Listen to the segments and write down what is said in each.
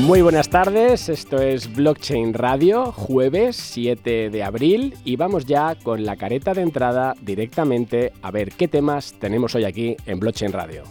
Muy buenas tardes, esto es Blockchain Radio, jueves 7 de abril y vamos ya con la careta de entrada directamente a ver qué temas tenemos hoy aquí en Blockchain Radio.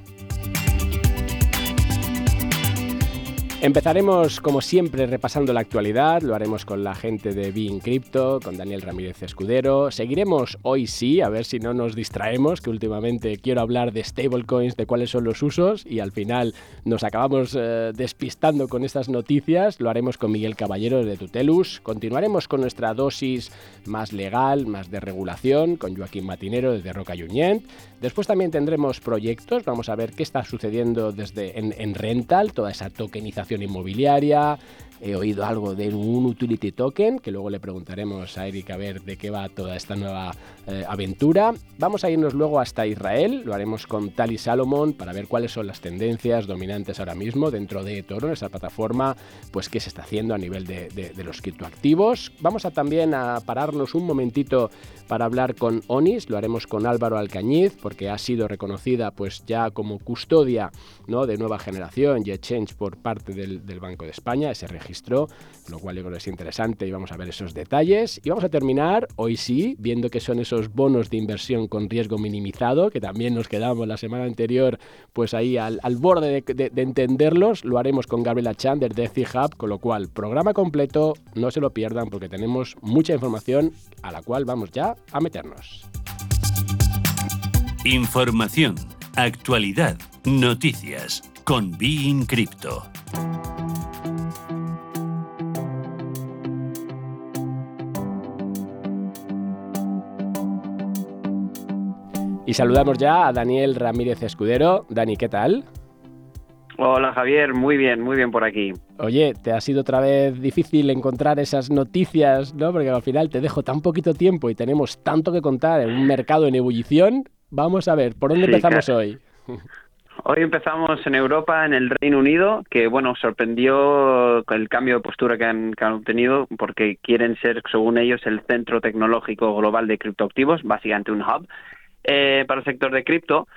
Empezaremos, como siempre, repasando la actualidad. Lo haremos con la gente de Being Crypto, con Daniel Ramírez Escudero. Seguiremos hoy sí, a ver si no nos distraemos, que últimamente quiero hablar de stablecoins, de cuáles son los usos, y al final nos acabamos eh, despistando con estas noticias. Lo haremos con Miguel Caballero de Tutelus. Continuaremos con nuestra dosis más legal, más de regulación, con Joaquín Matinero desde Roca Junyent. Después también tendremos proyectos. Vamos a ver qué está sucediendo desde en, en Rental, toda esa tokenización inmobiliaria. He oído algo de un utility token, que luego le preguntaremos a Eric a ver de qué va toda esta nueva eh, aventura. Vamos a irnos luego hasta Israel, lo haremos con Tali Salomon para ver cuáles son las tendencias dominantes ahora mismo dentro de Toro, esa plataforma, pues qué se está haciendo a nivel de, de los criptoactivos. Vamos a también a pararnos un momentito para hablar con Onis, lo haremos con Álvaro Alcañiz, porque ha sido reconocida pues ya como custodia ¿no? de nueva generación y exchange por parte del, Banco de España, ese registro, lo cual yo creo que es interesante y vamos a ver esos detalles. Y vamos a terminar, hoy sí, viendo que son esos bonos de inversión con riesgo minimizado, que también nos quedamos la semana anterior pues ahí al, borde de, entenderlos, lo haremos con Gabriela Chander de C-Hub, con lo cual, programa completo, no se lo pierdan porque tenemos mucha información a la cual vamos ya a meternos. Información, actualidad, noticias con Bein Crypto. Y saludamos ya a Daniel Ramírez Escudero. Dani, ¿qué tal? Hola Javier, muy bien, muy bien por aquí. Oye, ¿te ha sido otra vez difícil encontrar esas noticias, no? Porque al final te dejo tan poquito tiempo y tenemos tanto que contar en un mercado en ebullición. Vamos a ver, ¿por dónde empezamos hoy? Hoy empezamos en Europa, en el Reino Unido, que bueno, sorprendió el cambio de postura que han, que han obtenido porque quieren ser, según ellos, el centro tecnológico global de criptoactivos, básicamente un hub eh, para el sector de cripto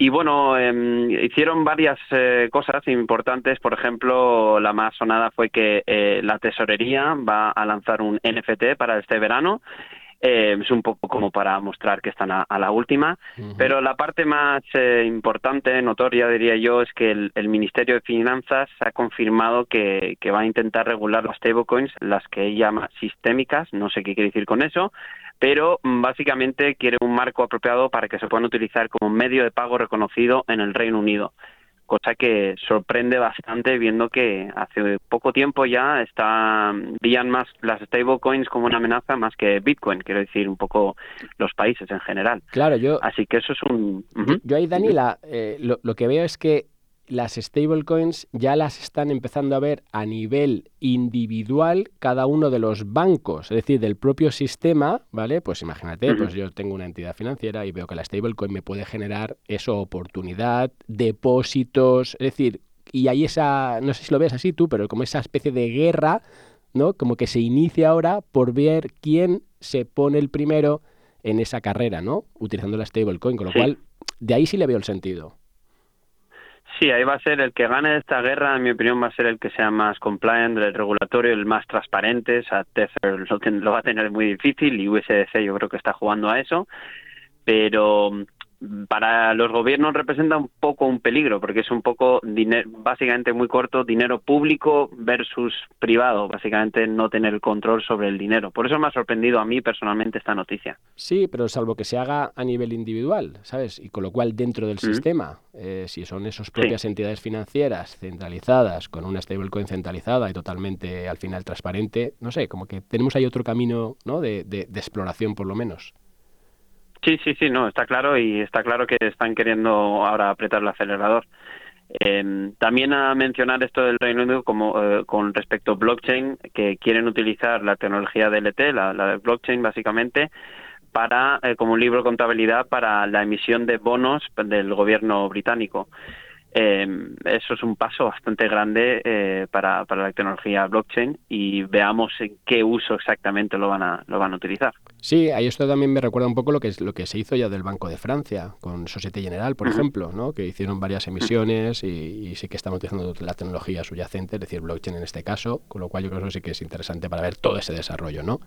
y bueno, em, hicieron varias eh, cosas importantes. Por ejemplo, la más sonada fue que eh, la tesorería va a lanzar un NFT para este verano. Eh, es un poco como para mostrar que están a, la última. Pero la parte más importante, notoria, diría yo, es que el, Ministerio de Finanzas ha confirmado que, que va a intentar regular las stablecoins, las que llama sistémicas. No sé qué quiere decir con eso pero mm, básicamente quiere un marco apropiado para que se puedan utilizar como medio de pago reconocido en el Reino Unido cosa que sorprende bastante viendo que hace poco tiempo ya está veían más las stablecoins como una amenaza más que Bitcoin, quiero decir un poco los países en general. Claro, yo. Así que eso es un. Yo ahí, Dani, eh, lo, que veo es que las stablecoins ya las están empezando a ver a nivel individual cada uno de los bancos, es decir, del propio sistema, ¿vale? Pues imagínate, pues yo tengo una entidad financiera y veo que la stablecoin me puede generar eso, oportunidad, depósitos, es decir, y hay esa, no sé si lo ves así tú, pero como esa especie de guerra, ¿no? Como que se inicia ahora por ver quién se pone el primero en esa carrera, ¿no? Utilizando la stablecoin, con lo cual, de ahí sí le veo el sentido. Sí, ahí va a ser el que gane esta guerra, en mi opinión, va a ser el que sea más compliant, el regulatorio, el más transparente. O sea, lo, lo va a tener muy difícil y USDC yo creo que está jugando a eso. Pero para los gobiernos representa un poco un peligro, porque es un poco, básicamente muy corto, dinero público versus privado, básicamente no tener el control sobre el dinero. Por eso me ha sorprendido a mí personalmente esta noticia. Sí, pero salvo que se haga a nivel individual, ¿sabes? Y con lo cual dentro del sistema, eh, si son esas propias entidades financieras centralizadas, con una stablecoin centralizada y totalmente al final transparente, no sé, como que tenemos ahí otro camino ¿no? de exploración por lo menos. Sí, sí, sí, no, está claro y está claro que están queriendo ahora apretar el acelerador. Eh, también a mencionar esto del Reino Unido como eh, con respecto a blockchain, que quieren utilizar la tecnología DLT, la, la de blockchain básicamente, para eh, como un libro de contabilidad para la emisión de bonos del gobierno británico. Eh, eso es un paso bastante grande eh, para, para, la tecnología blockchain y veamos en qué uso exactamente lo van a, lo van a utilizar. Sí, ahí esto también me recuerda un poco lo que es lo que se hizo ya del Banco de Francia con Societe General, por ejemplo, ¿no? que hicieron varias emisiones y, y, sí que están utilizando la tecnología subyacente, es decir, blockchain en este caso, con lo cual yo creo que sí que es interesante para ver todo ese desarrollo, ¿no?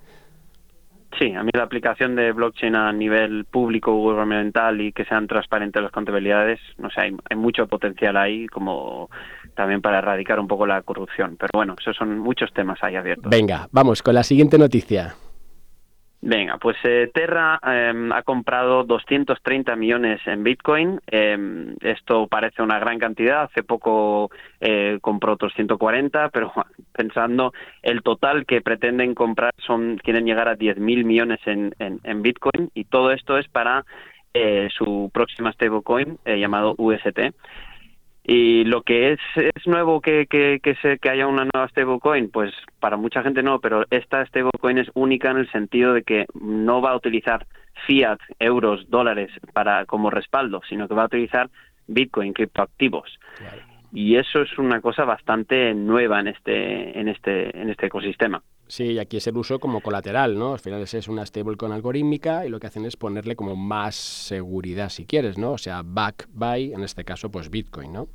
Sí, a mí la aplicación de blockchain a nivel público gubernamental y que sean transparentes las contabilidades, no sé, hay, hay, mucho potencial ahí como también para erradicar un poco la corrupción. Pero bueno, esos son muchos temas ahí abiertos. Venga, vamos con la siguiente noticia. Venga, pues eh, Terra eh, ha comprado 230 millones en Bitcoin. Eh, esto parece una gran cantidad. Hace poco eh, compró otros 140, pero pensando el total que pretenden comprar son quieren llegar a 10.000 millones en, en, en, Bitcoin y todo esto es para eh, su próxima stablecoin eh, llamado UST. Y lo que es, es nuevo que, que, que, se, que haya una nueva stablecoin, pues para mucha gente no, pero esta stablecoin es única en el sentido de que no va a utilizar fiat, euros, dólares para como respaldo, sino que va a utilizar Bitcoin, criptoactivos. Claro. Y eso es una cosa bastante nueva en este, en este, en este ecosistema. Sí, y aquí es el uso como colateral, ¿no? Al final es una stablecoin algorítmica y lo que hacen es ponerle como más seguridad si quieres, ¿no? O sea, back by, en este caso, pues Bitcoin, ¿no?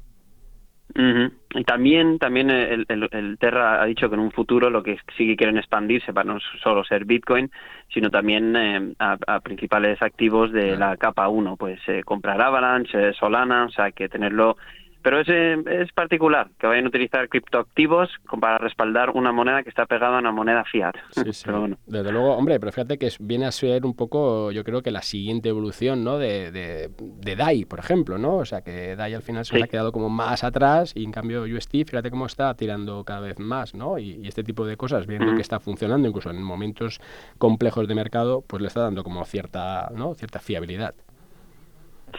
Uh -huh. Y también, también el, el, el, Terra ha dicho que en un futuro lo que sí que quieren expandirse para no solo ser Bitcoin, sino también eh, a, a, principales activos de claro. la capa 1, pues eh, comprar Avalanche, Solana, o sea, que tenerlo pero es, es particular que vayan a utilizar criptoactivos para respaldar una moneda que está pegada a una moneda fiat. Sí, sí. Pero bueno. Desde luego, hombre, pero fíjate que viene a ser un poco, yo creo que la siguiente evolución ¿no? de, de, de DAI, por ejemplo, ¿no? O sea, que DAI al final se sí. ha quedado como más atrás y en cambio UST, fíjate cómo está tirando cada vez más, ¿no? Y, y este tipo de cosas, viendo mm. que está funcionando incluso en momentos complejos de mercado, pues le está dando como cierta, ¿no? cierta fiabilidad.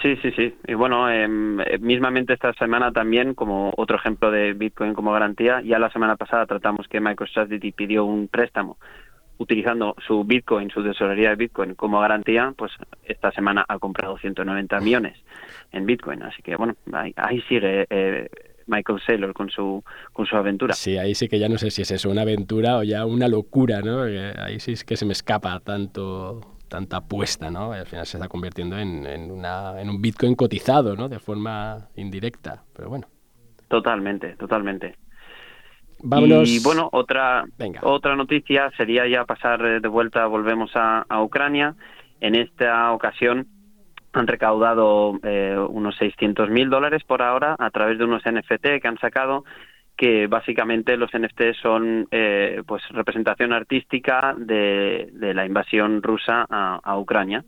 Sí, sí, sí. Y bueno, eh, mismamente esta semana también, como otro ejemplo de Bitcoin como garantía, ya la semana pasada tratamos que MicroStrategy pidió un préstamo utilizando su Bitcoin, su tesorería de Bitcoin como garantía, pues esta semana ha comprado 190 millones en Bitcoin. Así que bueno, ahí, ahí sigue eh, Michael Saylor con su con su aventura. Sí, ahí sí que ya no sé si es eso, una aventura o ya una locura, ¿no? Ahí sí es que se me escapa tanto tanta apuesta, ¿no? Al final se está convirtiendo en, en, una, en un Bitcoin cotizado, ¿no? De forma indirecta, pero bueno. Totalmente, totalmente. Vámonos. Y bueno, otra, Venga. otra noticia sería ya pasar de vuelta, volvemos a, a Ucrania. En esta ocasión han recaudado eh, unos 600 mil dólares por ahora a través de unos NFT que han sacado que básicamente los NFT son eh, pues representación artística de, de la invasión rusa a, a, Ucrania.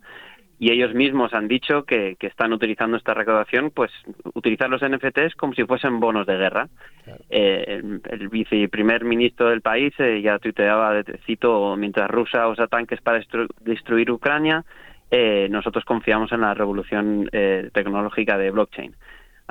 Y ellos mismos han dicho que, que, están utilizando esta recaudación pues utilizar los NFTs como si fuesen bonos de guerra. Claro. eh, el, el, viceprimer ministro del país eh, ya tuiteaba cito mientras Rusia usa tanques para destru destruir Ucrania eh, nosotros confiamos en la revolución eh, tecnológica de blockchain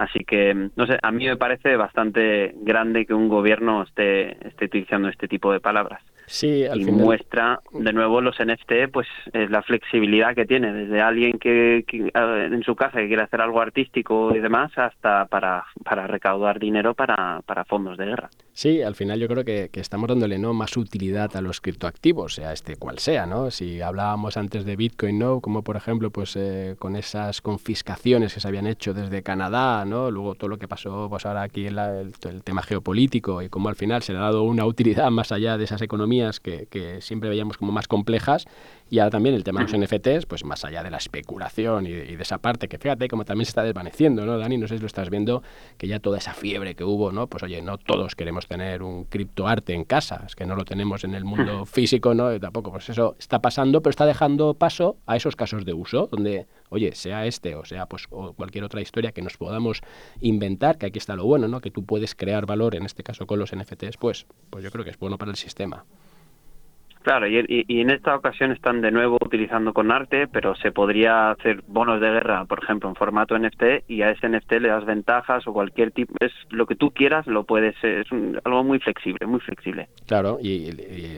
Así que, no sé, a mí me parece bastante grande que un gobierno esté, esté utilizando este tipo de palabras. Sí, al y final... muestra de nuevo los NFT, pues es la flexibilidad que tiene, desde alguien que, que, en su casa que quiere hacer algo artístico y demás, hasta para, para recaudar dinero para, para fondos de guerra. Sí, al final yo creo que, estamos dándole no más utilidad a los criptoactivos, sea este cual sea, ¿no? Si hablábamos antes de Bitcoin, ¿no? Como por ejemplo, pues eh, con esas confiscaciones que se habían hecho desde Canadá, ¿no? Luego todo lo que pasó, pues ahora aquí en la, el, el tema geopolítico y cómo al final se le ha dado una utilidad más allá de esas economías que, que, siempre veíamos como más complejas y ahora también el tema de los NFTs, pues más allá de la especulación y de, y de, esa parte, que fíjate como también se está desvaneciendo, ¿no, Dani? No sé si lo estás viendo, que ya toda esa fiebre que hubo, ¿no? Pues oye, no todos queremos tener un criptoarte en casa, es que no lo tenemos en el mundo físico, ¿no? Y tampoco, pues eso está pasando, pero está dejando paso a esos casos de uso, donde, oye, sea este o sea pues o cualquier otra historia que nos podamos inventar, que aquí está lo bueno, ¿no? Que tú puedes crear valor, en este caso con los NFTs, pues, pues yo creo que es bueno para el sistema. Claro, y, en esta ocasión están de nuevo utilizando con arte, pero se podría hacer bonos de guerra, por ejemplo, en formato NFT, y a ese NFT le das ventajas o cualquier tipo, es lo que tú quieras, lo puedes, es algo muy flexible, muy flexible. Claro, y,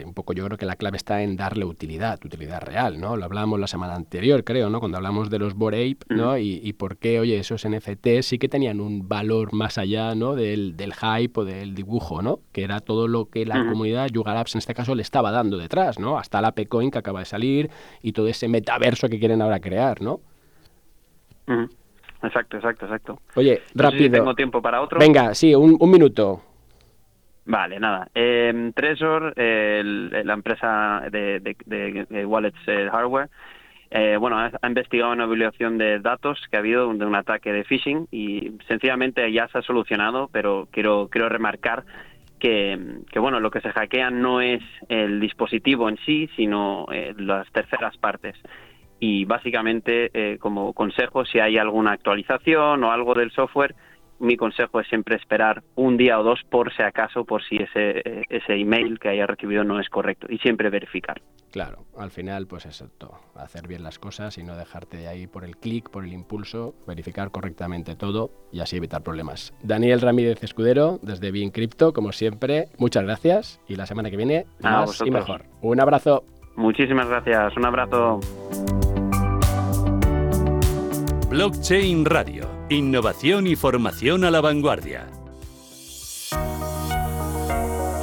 un poco yo creo que la clave está en darle utilidad, utilidad real, ¿no? Lo hablábamos la semana anterior, creo, ¿no? Cuando hablamos de los Bored ¿no? Y, y, por qué, oye, esos NFT sí que tenían un valor más allá, ¿no? Del, del hype o del dibujo, ¿no? Que era todo lo que la comunidad Yuga Labs en este caso le estaba dando de ¿no? Hasta la Pecoin que acaba de salir y todo ese metaverso que quieren ahora crear, ¿no? Exacto, exacto, exacto. Oye, rápido. tengo tiempo para otro. Venga, sí, un, minuto. Vale, nada. Eh, Trezor, la empresa de, wallets eh, hardware, eh, bueno, ha, investigado una violación de datos que ha habido de un ataque de phishing y sencillamente ya se ha solucionado, pero quiero, quiero remarcar que, bueno, lo que se hackea no es el dispositivo en sí, sino eh, las terceras partes. Y básicamente, eh, como consejo, si hay alguna actualización o algo del software, mi consejo es siempre esperar un día o dos por si acaso, por si ese, ese email que haya recibido no es correcto y siempre verificar. Claro, al final pues exacto, hacer bien las cosas y no dejarte ahí por el clic, por el impulso, verificar correctamente todo y así evitar problemas. Daniel Ramírez Escudero, desde Bien Crypto, como siempre, muchas gracias y la semana que viene más y mejor. Un abrazo. Muchísimas gracias, un abrazo. Blockchain Radio Innovación y formación a la vanguardia.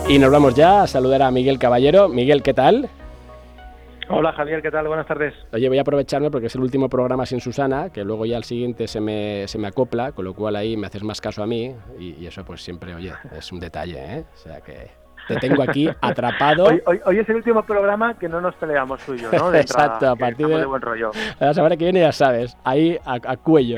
Y nos vamos ya a saludar a Miguel Caballero. Miguel, ¿qué tal? Hola Javier, ¿qué tal? Buenas tardes. Oye, voy a aprovecharme porque es el último programa sin Susana, que luego ya al siguiente se me, se me acopla, con lo cual ahí me haces más caso a mí y, y eso pues siempre, oye, es un detalle, ¿eh? O sea que te tengo aquí atrapado. Hoy, es el último programa que no nos peleamos tuyo, ¿no? Exacto, a partir de, buen rollo. La semana que viene ya sabes, ahí a, cuello.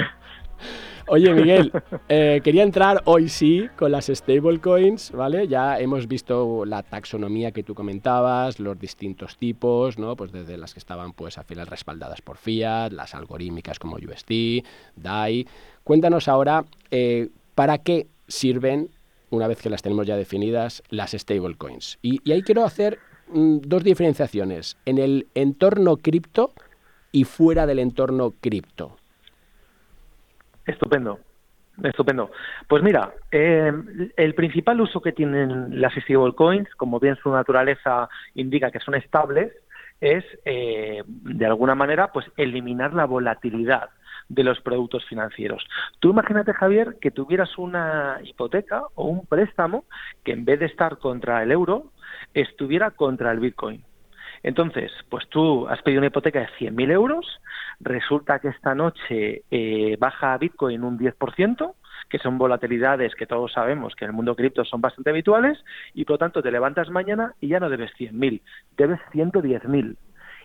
Oye, Miguel, eh, quería entrar hoy sí con las stablecoins, ¿vale? Ya hemos visto la taxonomía que tú comentabas, los distintos tipos, ¿no? Pues desde las que estaban, pues, al final respaldadas por fiat, las algorítmicas como USD, DAI. Cuéntanos ahora, eh, ¿para qué sirven una vez que las tenemos ya definidas, las stablecoins. Y, y ahí quiero hacer mm, dos diferenciaciones, en el entorno cripto y fuera del entorno cripto. Estupendo. Estupendo. Pues mira, em, el principal uso que tienen las stablecoins, como bien su naturaleza indica que son estables, es eh, de alguna manera pues eliminar la volatilidad de los productos financieros. Tú imagínate, Javier, que tuvieras una hipoteca o un préstamo que en vez de estar contra el euro, estuviera contra el Bitcoin. Entonces, pues tú has pedido una hipoteca de 100.000 euros, resulta que esta noche eh, baja Bitcoin un 10%, que son volatilidades que todos sabemos que en el mundo cripto son bastante habituales, y por lo tanto te levantas mañana y ya no debes 100.000, debes 110.000.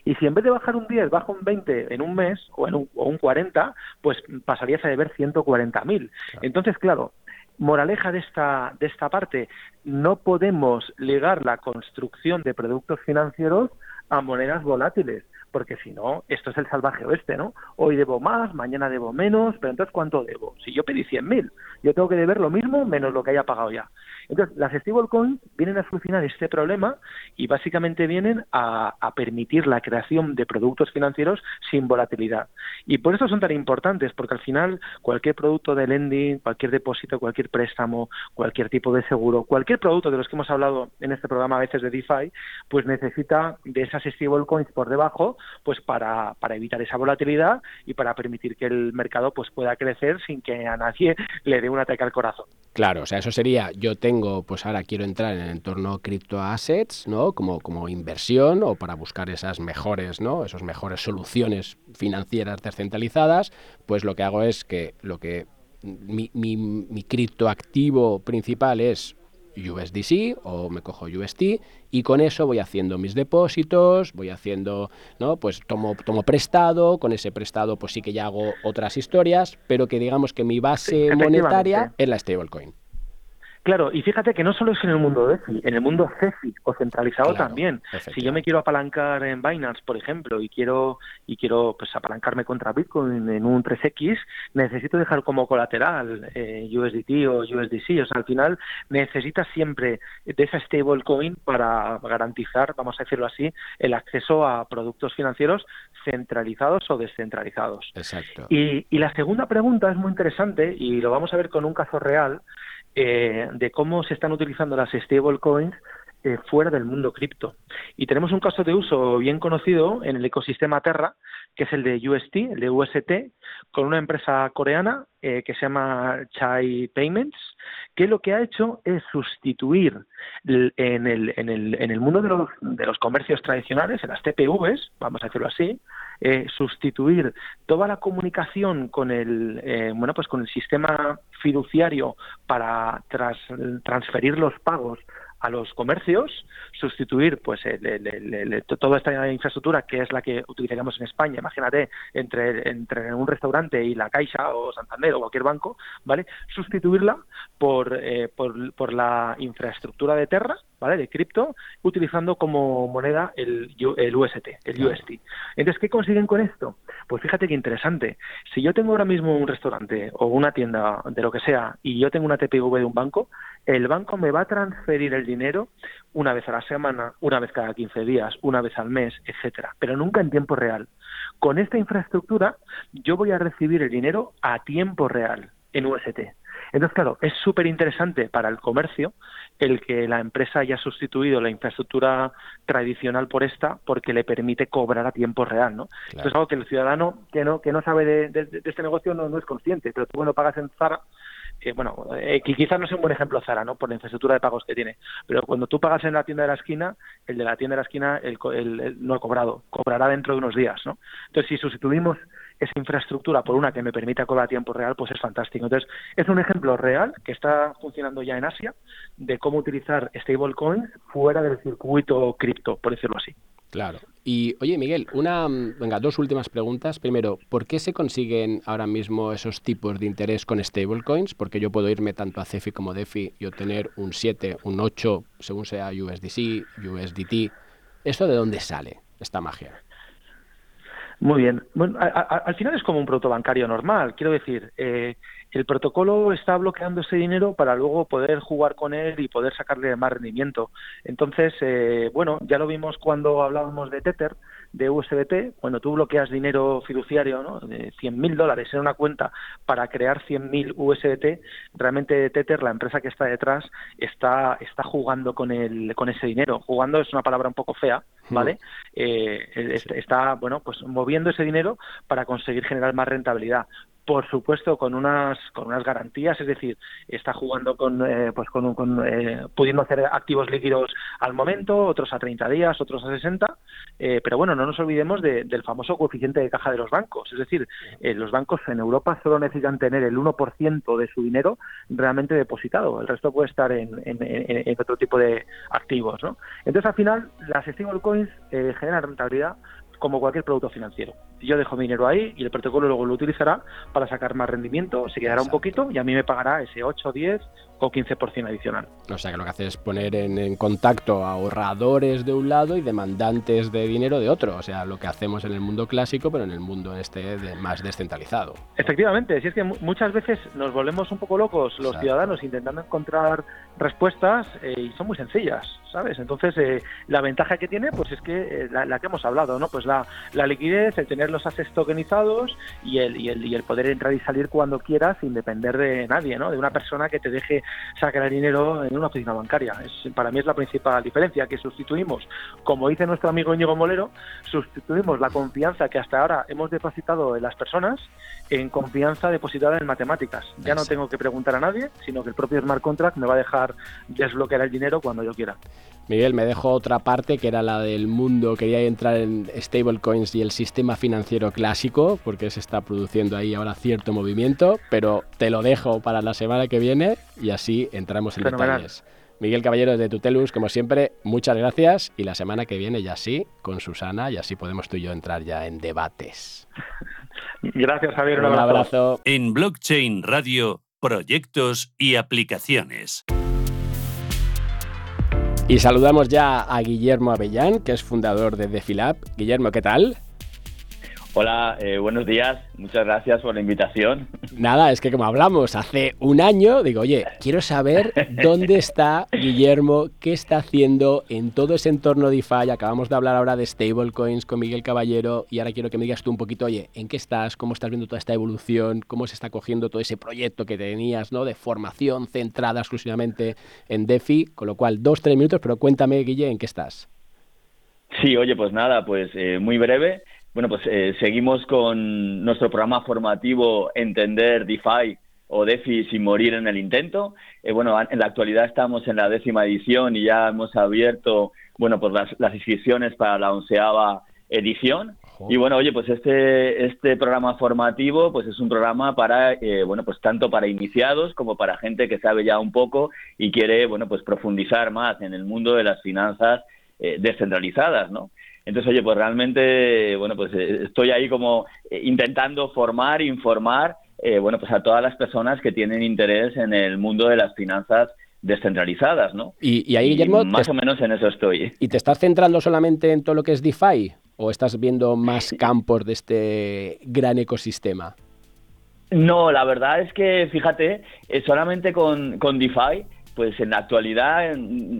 Y si en vez de bajar un 10, baja un 20 en un mes o, en un, o un 40, pues pasarías a deber 140.000. Entonces, claro, moraleja de esta, de esta parte, no podemos ligar la construcción de productos financieros a monedas volátiles, porque si no, esto es el salvaje oeste, ¿no? Hoy debo más, mañana debo menos, pero entonces ¿cuánto debo? Si yo pedí 100.000, yo tengo que deber lo mismo menos lo que haya pagado ya. Entonces, las stablecoins vienen a solucionar este problema y básicamente vienen a, permitir la creación de productos financieros sin volatilidad. Y por eso son tan importantes, porque al final cualquier producto de lending, cualquier depósito, cualquier préstamo, cualquier tipo de seguro, cualquier producto de los que hemos hablado en este programa a veces de DeFi, pues necesita de esas stablecoins por debajo, pues para, para evitar esa volatilidad y para permitir que el mercado pues pueda crecer sin que a nadie le dé un ataque al corazón. Claro, o sea, eso sería, yo tengo, pues ahora quiero entrar en el entorno cripto assets, ¿no? Como, como inversión o para buscar esas mejores, ¿no? Esas mejores soluciones financieras descentralizadas, pues lo que hago es que lo que mi, mi, mi criptoactivo principal es USDC o me cojo UST y con eso voy haciendo mis depósitos, voy haciendo, ¿no? Pues tomo, tomo prestado, con ese prestado pues sí que ya hago otras historias, pero que digamos que mi base monetaria es la stablecoin. Claro, y fíjate que no solo es en el mundo DeFi, en el mundo CeFi o centralizado también. Si yo me quiero apalancar en Binance, por ejemplo, y quiero y quiero pues apalancarme contra Bitcoin en un 3X, necesito dejar como colateral eh, USDT o USDC. O sea, al final necesitas siempre de esa stablecoin para garantizar, vamos a decirlo así, el acceso a productos financieros centralizados o descentralizados. Exacto. Y, y la segunda pregunta es muy interesante y lo vamos a ver con un caso real eh, de cómo se están utilizando las stablecoins eh, fuera del mundo cripto. Y tenemos un caso de uso bien conocido en el ecosistema Terra, que es el de UST, el de UST, con una empresa coreana eh, que se llama Chai Payments, que lo que ha hecho es sustituir en el, en el, en el mundo de los, de los comercios tradicionales, en las TPVs, vamos a decirlo así, eh, sustituir toda la comunicación con el eh, bueno pues con el sistema fiduciario para transferir los pagos a los comercios, sustituir pues toda esta infraestructura que es la que utilizaríamos en España, imagínate, entre, entre un restaurante y la Caixa o Santander o cualquier banco, ¿vale? Sustituirla por, eh, por, por la infraestructura de Terra, ¿vale? De cripto, utilizando como moneda el, el UST, el UST. Entonces, ¿qué consiguen con esto? Pues fíjate qué interesante. Si yo tengo ahora mismo un restaurante o una tienda de lo que sea y yo tengo una TPV de un banco, el banco me va a transferir el dinero una vez a la semana, una vez cada 15 días, una vez al mes, etcétera, pero nunca en tiempo real. Con esta infraestructura yo voy a recibir el dinero a tiempo real en UST. Entonces, claro, es súper interesante para el comercio el que la empresa haya sustituido la infraestructura tradicional por esta porque le permite cobrar a tiempo real, ¿no? es algo que el ciudadano que no que no sabe de, este negocio no, no, es consciente, pero tú bueno pagas en Zara bueno, eh, quizás no sea un buen ejemplo Zara, ¿no? Por la infraestructura de pagos que tiene, pero cuando tú pagas en la tienda de la esquina, el de la tienda de la esquina el, no ha cobrado, cobrará dentro de unos días, ¿no? Entonces, si sustituimos esa infraestructura por una que me permita cobrar a tiempo real, pues es fantástico. Entonces, es un ejemplo real que está funcionando ya en Asia de cómo utilizar stablecoins fuera del circuito cripto, por decirlo así. Claro. Y oye, Miguel, una, venga, dos últimas preguntas. Primero, ¿por qué se consiguen ahora mismo esos tipos de interés con stablecoins? Porque yo puedo irme tanto a CEFI como DeFi y obtener un 7, un 8, según sea USDC, USDT. ¿Esto de dónde sale esta magia? Muy bien. Bueno, al final es como un producto bancario normal. Quiero decir, eh, el protocolo está bloqueando ese dinero para luego poder jugar con él y poder sacarle más rendimiento. Entonces, eh, bueno, ya lo vimos cuando hablábamos de Tether, de USDT, cuando tú bloqueas dinero fiduciario ¿no? de 100.000 dólares en una cuenta para crear 100.000 USDT, realmente Tether, la empresa que está detrás, está, está jugando con, el, con ese dinero. Jugando es una palabra un poco fea, ¿vale? Eh, está, bueno, pues moviendo ese dinero para conseguir generar más rentabilidad por supuesto con unas con unas garantías es decir está jugando con eh, pues con, con eh, pudiendo hacer activos líquidos al momento otros a 30 días otros a 60 eh, pero bueno no nos olvidemos del famoso coeficiente de caja de los bancos es decir los bancos en Europa solo necesitan tener el 1% de su dinero realmente depositado el resto puede estar en, otro tipo de activos ¿no? entonces al final las stablecoins generan rentabilidad como cualquier producto financiero. Yo dejo mi dinero ahí y el protocolo luego lo utilizará para sacar más rendimiento, se quedará un poquito y a mí me pagará ese 8, 10 o 15% adicional. O sea que lo que hace es poner en, contacto a ahorradores de un lado y demandantes de dinero de otro. O sea, lo que hacemos en el mundo clásico, pero en el mundo este más descentralizado. Efectivamente, si es que muchas veces nos volvemos un poco locos los ciudadanos intentando encontrar respuestas eh, y son muy sencillas, ¿sabes? Entonces, eh, la ventaja que tiene, pues es que eh, la, que hemos hablado, ¿no? Pues la, la, liquidez, el tener los assets tokenizados y el, y, el, y el poder entrar y salir cuando quieras sin depender de nadie, ¿no? De una persona que te deje sacar el dinero en una oficina bancaria. Es, para mí es la principal diferencia, que sustituimos, como dice nuestro amigo Íñigo Molero, sustituimos la confianza que hasta ahora hemos depositado en las personas en confianza depositada en matemáticas. Ya no tengo que preguntar a nadie, sino que el propio smart contract me va a dejar desbloquear el dinero cuando yo quiera. Miguel, me dejo otra parte que era la del mundo. Quería entrar en stablecoins y el sistema financiero clásico, porque se está produciendo ahí ahora cierto movimiento, pero te lo dejo para la semana que viene y así entramos en detalles. Miguel Caballero de Tutelus, como siempre, muchas gracias y la semana que viene ya sí, con Susana, y así podemos tú y yo entrar ya en debates. Gracias, Javier. Un, abrazo. En Blockchain Radio, proyectos y aplicaciones. Y saludamos ya a Guillermo Avellán, que es fundador de Defilab. Guillermo, ¿qué tal? Hola, eh, buenos días. Muchas gracias por la invitación. Nada, es que como hablamos hace un año, digo, oye, quiero saber dónde está Guillermo, qué está haciendo en todo ese entorno DeFi. Acabamos de hablar ahora de stablecoins con Miguel Caballero y ahora quiero que me digas tú un poquito, oye, ¿en qué estás? ¿Cómo estás viendo toda esta evolución? ¿Cómo se está cogiendo todo ese proyecto que tenías, ¿no? De formación centrada exclusivamente en DeFi. Con lo cual, dos, tres minutos, pero cuéntame, Guille, ¿en qué estás? Sí, oye, pues nada, pues eh, muy breve. Bueno, pues eh, seguimos con nuestro programa formativo Entender DeFi o DeFi sin morir en el intento. Eh, bueno, en la actualidad estamos en la décima edición y ya hemos abierto, bueno, pues las, inscripciones para la onceava edición. Y bueno, oye, pues este, este programa formativo, pues es un programa para, eh, bueno, pues tanto para iniciados como para gente que sabe ya un poco y quiere, bueno, pues profundizar más en el mundo de las finanzas descentralizadas, ¿no? Entonces, oye, pues realmente, bueno, pues eh, estoy ahí como eh, intentando formar, informar, eh, bueno, pues a todas las personas que tienen interés en el mundo de las finanzas descentralizadas, ¿no? Y, ahí, Guillermo... más o menos en eso estoy. ¿Y te estás centrando solamente en todo lo que es DeFi o estás viendo más campos de este gran ecosistema? No, la verdad es que, fíjate, solamente con, con DeFi pues en la actualidad,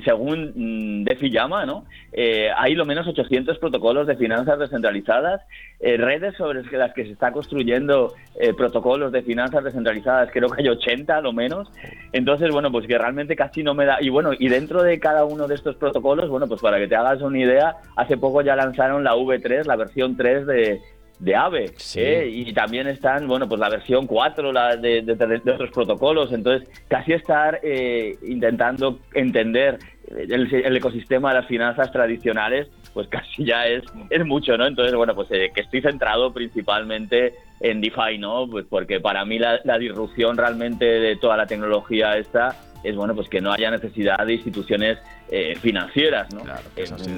según mm, DeFi llama, ¿no? Eh, hay lo menos 800 protocolos de finanzas descentralizadas, eh, redes sobre las que se está construyendo eh, protocolos de finanzas descentralizadas, creo que hay 80 lo menos. Entonces, bueno, pues que realmente casi no me da... Y bueno, y dentro de cada uno de estos protocolos, bueno, pues para que te hagas una idea, hace poco ya lanzaron la V3, la versión 3 de, de AVE ¿eh? y también están bueno pues la versión 4 la de, otros protocolos. Entonces casi estar eh, intentando entender el, ecosistema de las finanzas tradicionales pues casi ya es, es mucho no entonces bueno pues eh, que estoy centrado principalmente en DeFi no pues porque para mí la, la disrupción realmente de toda la tecnología esta es bueno pues que no haya necesidad de instituciones eh, financieras, ¿no?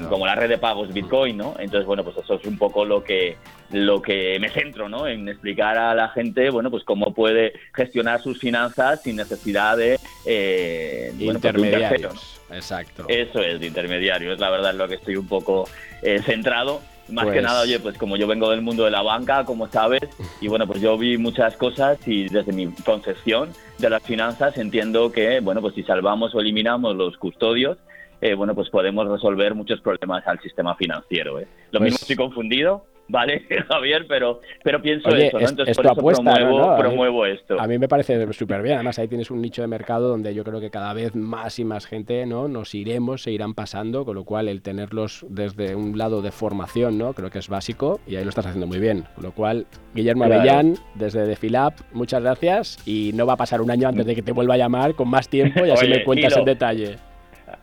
como la red de pagos Bitcoin, ¿no? Entonces, bueno, pues eso es un poco lo que lo que me centro, ¿no? En explicar a la gente, bueno, pues cómo puede gestionar sus finanzas sin necesidad de eh, pues, intermediarios. Exacto. Eso es de intermediarios, la verdad es lo que estoy un poco eh, centrado más que pues nada, oye, pues como yo vengo del mundo de la banca, como sabes, y bueno, pues yo vi muchas cosas y desde mi concepción de las finanzas entiendo que, bueno, pues si salvamos o eliminamos los custodios, eh, bueno, pues podemos resolver muchos problemas al sistema financiero. ¿eh? Lo mismo pues estoy confundido, ¿vale, Javier? Pero, pero pienso eso, ¿no? Entonces, por eso promuevo, promuevo esto. A mí me parece súper bien. Además, ahí tienes un nicho de mercado donde yo creo que cada vez más y más gente, ¿no? Nos iremos, se irán pasando, con lo cual el tenerlos desde un lado de formación, ¿no? Creo que es básico y ahí lo estás haciendo muy bien. Con lo cual, Guillermo Avellán, desde Defilab, muchas gracias y no va a pasar un año antes de que te vuelva a llamar con más tiempo y así me cuentas en detalle.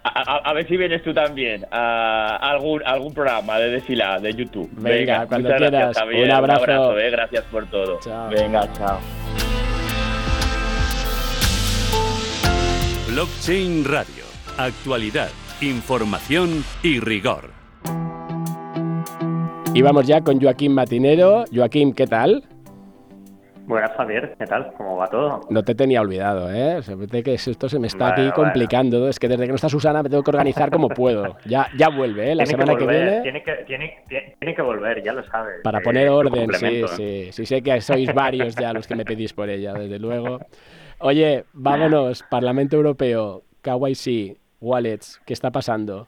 A, ver si vienes tú también a algún algún programa de desfila de YouTube. Venga, cuando quieras. un abrazo. Eh, gracias por todo. Venga, chao. Blockchain Radio. Actualidad, información y rigor. Y vamos ya con Joaquín Matinero. Joaquín, ¿qué tal? Buenas, Javier. ¿Qué tal? ¿Cómo va todo? No te tenía olvidado, ¿eh? que esto se me está aquí complicando. Es que desde que no está Susana me tengo que organizar como puedo. Ya, ya vuelve, ¿eh? La semana que, viene. Tiene que, tiene, tiene que volver, ya lo sabes. Para poner orden, sí, sí. Sí, sé que sois varios ya los que me pedís por ella, desde luego. Oye, vámonos. Parlamento Europeo, KYC, Wallets, ¿qué está pasando?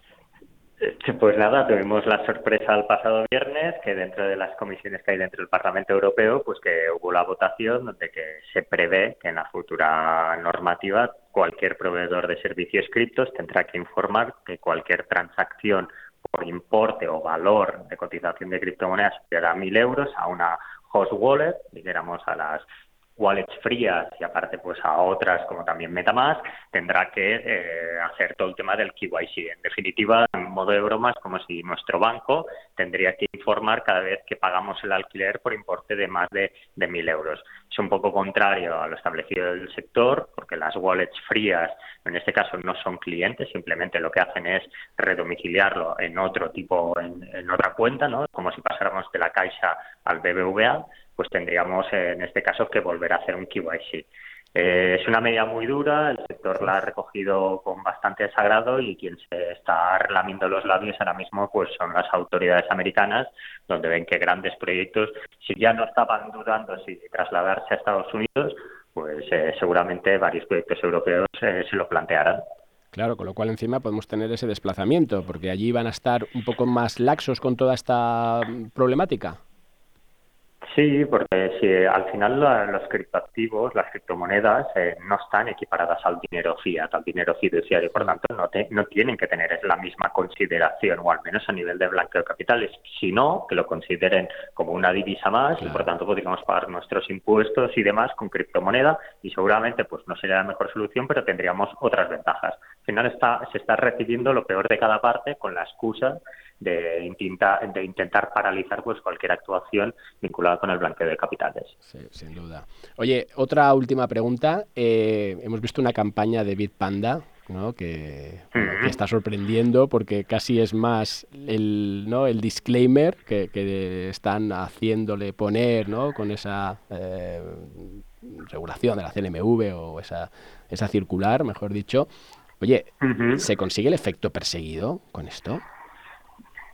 Pues nada, tuvimos la sorpresa el pasado viernes que dentro de las comisiones que hay dentro del Parlamento Europeo, pues que hubo la votación donde que se prevé que en la futura normativa cualquier proveedor de servicios criptos tendrá que informar que cualquier transacción por importe o valor de cotización de criptomonedas superior a 1.000 euros a una host wallet, dijéramos a las wallets frías y aparte pues a otras como también MetaMask, tendrá que eh, hacer todo el tema del KYC. En definitiva, en modo de bromas, como si nuestro banco tendría que informar cada vez que pagamos el alquiler por importe de más de, de 1.000 euros. Es un poco contrario a lo establecido del sector, porque las wallets frías, en este caso, no son clientes, simplemente lo que hacen es redomiciliarlo en otro tipo, en, en otra cuenta, ¿no? como si pasáramos de la Caixa al BBVA pues tendríamos en este caso que volver a hacer un KYC. Eh, es una medida muy dura, el sector la ha recogido con bastante desagrado y quien se está relamiendo los labios ahora mismo pues son las autoridades americanas, donde ven que grandes proyectos, si ya no estaban dudando si trasladarse a Estados Unidos, pues eh, seguramente varios proyectos europeos eh, se lo plantearán. Claro, con lo cual encima podemos tener ese desplazamiento, porque allí van a estar un poco más laxos con toda esta problemática. Sí, porque si al final los criptoactivos, las criptomonedas, eh, no están equiparadas al dinero fiat, al dinero fiduciario, por tanto no, no tienen que tener la misma consideración, o al menos a nivel de blanqueo de capitales, sino que lo consideren como una divisa más y por tanto podríamos pagar nuestros impuestos y demás con criptomoneda y seguramente pues no sería la mejor solución, pero tendríamos otras ventajas. Al final está, se está recibiendo lo peor de cada parte con la excusa de intentar, de intentar paralizar pues cualquier actuación vinculada con el blanqueo de capitales. Sí, sin duda. Oye, otra última pregunta. Eh, hemos visto una campaña de Bitpanda ¿no? Que, está sorprendiendo porque casi es más el, ¿no? el disclaimer que, están haciéndole poner ¿no? con esa eh, regulación de la CNMV o esa, esa circular, mejor dicho. Oye, ¿se consigue el efecto perseguido con esto?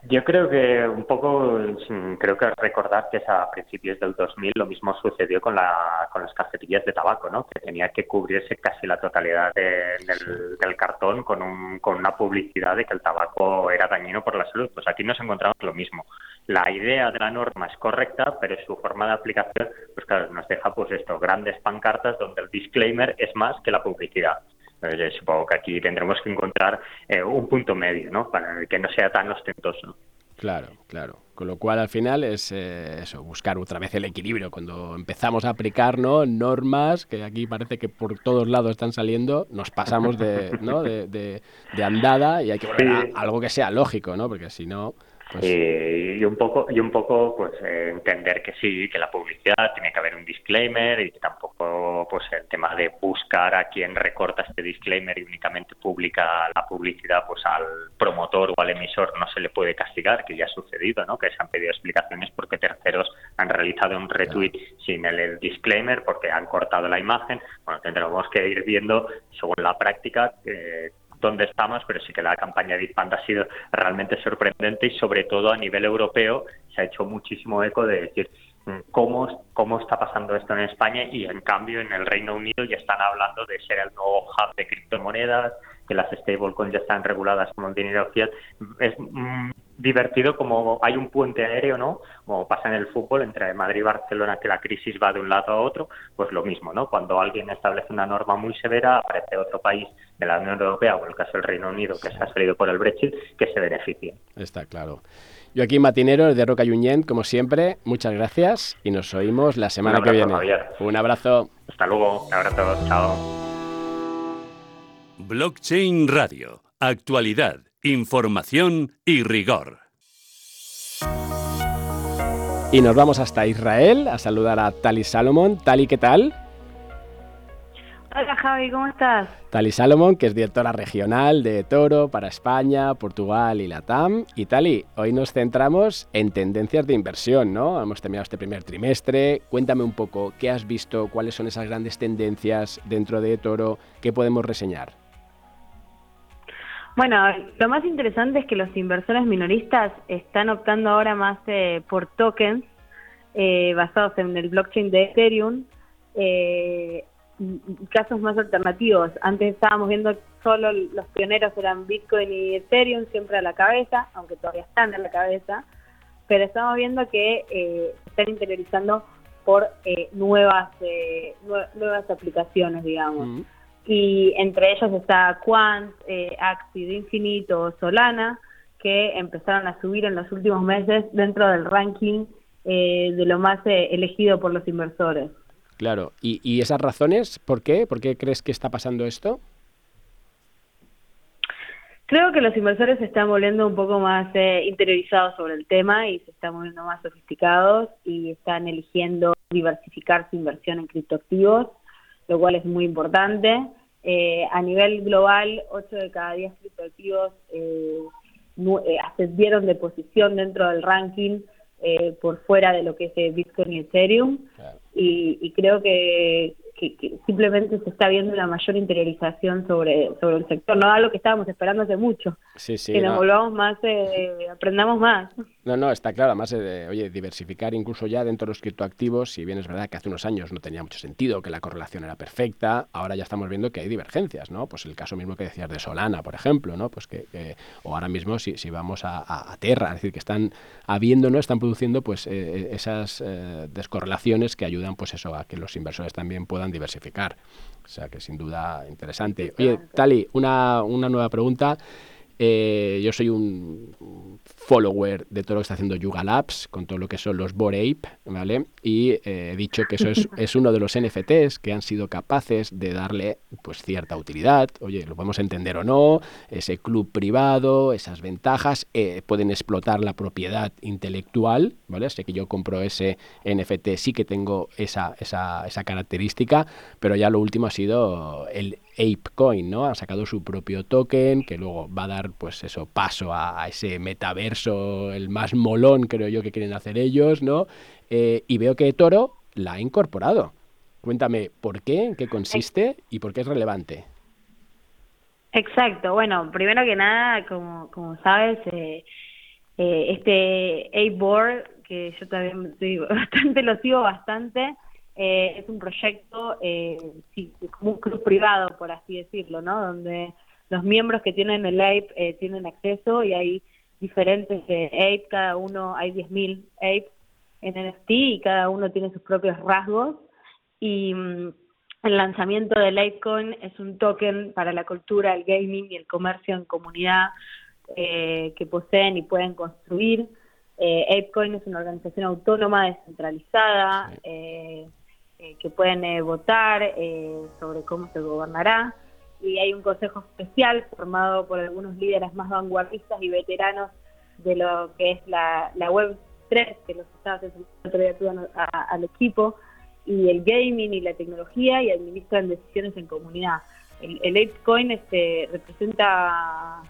Yo creo que un poco, creo que recordar que es a principios del 2000 lo mismo sucedió con, la, con las cafeterías de tabaco, ¿no? que tenía que cubrirse casi la totalidad del, cartón con, un, con una publicidad de que el tabaco era dañino por la salud. Pues aquí nos encontramos lo mismo. La idea de la norma es correcta, pero su forma de aplicación, pues claro, nos deja pues esto, grandes pancartas donde el disclaimer es más que la publicidad. Eh, supongo que aquí tendremos que encontrar eh, un punto medio, ¿no? Para que no sea tan ostentoso. Claro, claro. Con lo cual al final es eh, eso, buscar otra vez el equilibrio. Cuando empezamos a aplicar ¿no? normas, que aquí parece que por todos lados están saliendo, nos pasamos de, ¿no? de, de, andada y hay que volver a algo que sea lógico, ¿no? Porque si no, pues y un poco, y un poco pues eh, entender que sí, que la publicidad tiene que haber un disclaimer y tampoco pues el tema de buscar a quien recorta este disclaimer y únicamente publica la publicidad pues al promotor o al emisor no se le puede castigar, que ya ha sucedido, ¿no? Que se han pedido explicaciones porque terceros han realizado un retweet sin el, disclaimer porque han cortado la imagen. Bueno, tendremos que ir viendo según la práctica eh, dónde estamos, pero sí que la campaña de Bitpanda ha sido realmente sorprendente y sobre todo a nivel europeo se ha hecho muchísimo eco de decir mm, cómo, cómo está pasando esto en España y en cambio en el Reino Unido ya están hablando de ser el nuevo hub de criptomonedas, que las stablecoins ya están reguladas como el dinero fiat. Es mm, divertido como hay un puente aéreo, ¿no? Como pasa en el fútbol entre Madrid y Barcelona, que la crisis va de un lado a otro, pues lo mismo, ¿no? Cuando alguien establece una norma muy severa, aparece otro país de la Unión Europea, o en el caso del Reino Unido, que se ha salido por el Brexit, que se beneficie. Está claro. Yo aquí Matinero de Roca como siempre, muchas gracias y nos oímos la semana que viene. Un abrazo. Hasta luego, un abrazo, chao. Blockchain Radio. Actualidad información y rigor. Y nos vamos hasta Israel a saludar a Tali Salomón. Tali, ¿qué tal? Hola Javi, ¿cómo estás? Tali Salomón, que es directora regional de Toro para España, Portugal y Latam. Y Tali, hoy nos centramos en tendencias de inversión, ¿no? Hemos terminado este primer trimestre. Cuéntame un poco, ¿qué has visto? ¿Cuáles son esas grandes tendencias dentro de Toro? ¿Qué podemos reseñar? Bueno, lo más interesante es que los inversores minoristas están optando ahora más eh, por tokens eh, basados en el blockchain de Ethereum, eh, casos más alternativos. Antes estábamos viendo solo los pioneros eran Bitcoin y Ethereum siempre a la cabeza, aunque todavía están a la cabeza, pero estamos viendo que eh, están interiorizando por nuevas nuevas aplicaciones, digamos. Mm y entre ellos está Quant, eh, Axie de Infinito, Solana, que empezaron a subir en los últimos meses dentro del ranking eh, de lo más eh, elegido por los inversores. Claro, ¿Y, ¿Y, esas razones por qué? ¿Por qué crees que está pasando esto? Creo que los inversores se están volviendo un poco más eh, interiorizados sobre el tema y se están volviendo más sofisticados y están eligiendo diversificar su inversión en criptoactivos lo cual es muy importante. Eh, a nivel global, 8 de cada 10 criptoactivos eh, eh, ascendieron de posición dentro del ranking eh, por fuera de lo que es Bitcoin y Ethereum. Y, creo que, que, simplemente se está viendo una mayor interiorización sobre, sobre el sector, no algo que estábamos esperando hace mucho. Sí, sí, que no. nos volvamos más, eh, aprendamos más. No, no, está claro. Además, eh, oye, diversificar incluso ya dentro de los criptoactivos, si bien es verdad que hace unos años no tenía mucho sentido, que la correlación era perfecta, ahora ya estamos viendo que hay divergencias, ¿no? Pues el caso mismo que decías de Solana, por ejemplo, ¿no? Pues que, o ahora mismo si, si vamos a, a- a Terra, es decir, que están habiendo, ¿no? Están produciendo pues eh, esas eh, descorrelaciones que ayudan pues eso a que los inversores también puedan diversificar. O sea que sin duda interesante. Oye, Tali, una, una nueva pregunta. Eh, yo soy un follower de todo lo que está haciendo Yuga Labs con todo lo que son los Bored Ape, ¿vale? Y eh, he dicho que eso es, es uno de los NFTs que han sido capaces de darle pues cierta utilidad. Oye, lo podemos entender o no, ese club privado, esas ventajas, eh, pueden explotar la propiedad intelectual, ¿vale? Sé que yo compro ese NFT, sí que tengo esa, esa, esa característica, pero ya lo último ha sido el ApeCoin, ¿no? Ha sacado su propio token que luego va a dar, pues eso, paso a, ese metaverso, el más molón, creo yo, que quieren hacer ellos, ¿no? Eh, y veo que Toro la ha incorporado. Cuéntame, ¿por qué? ¿En qué consiste? ¿Y por qué es relevante? Exacto, bueno, primero que nada, como, como sabes, eh, eh, este A-Board, que yo también sigo bastante, lo sigo bastante, eh, es un proyecto eh, sí, como un club privado, por así decirlo, ¿no? Donde los miembros que tienen el APE eh, tienen acceso y hay diferentes eh, APE, cada uno, hay 10.000 APE en NFT y cada uno tiene sus propios rasgos y mm, el lanzamiento del Litecoin es un token para la cultura, el gaming y el comercio en comunidad eh, que poseen y pueden construir. Eh, Apecoin es una organización autónoma descentralizada eh, eh, que pueden eh, votar eh, sobre cómo se gobernará y hay un consejo especial formado por algunos líderes más vanguardistas y veteranos de lo que es la, la Web 3, que los estados ayudan a- al equipo, y el gaming y la tecnología y administran decisiones en comunidad. El, el Apecoin este, representa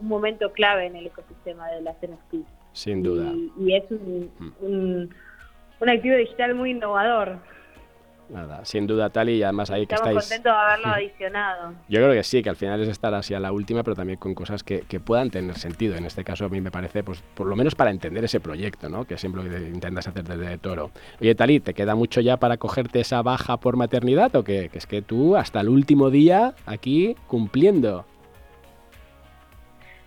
un momento clave en el ecosistema de las NFT. Sin duda. Y, y es un, un, un activo digital muy innovador. Nada, sin duda, Tali, y además ahí que Estamos estáis... contentos de haberlo adicionado. Yo creo que sí, que al final es estar así a la última, pero también con cosas que, que puedan tener sentido. En este caso, a mí me parece, pues por lo menos para entender ese proyecto, ¿no? Que siempre que intentas hacer desde Toro. Oye, Tali, ¿te queda mucho ya para cogerte esa baja por maternidad o qué? Que es que tú hasta el último día aquí cumpliendo.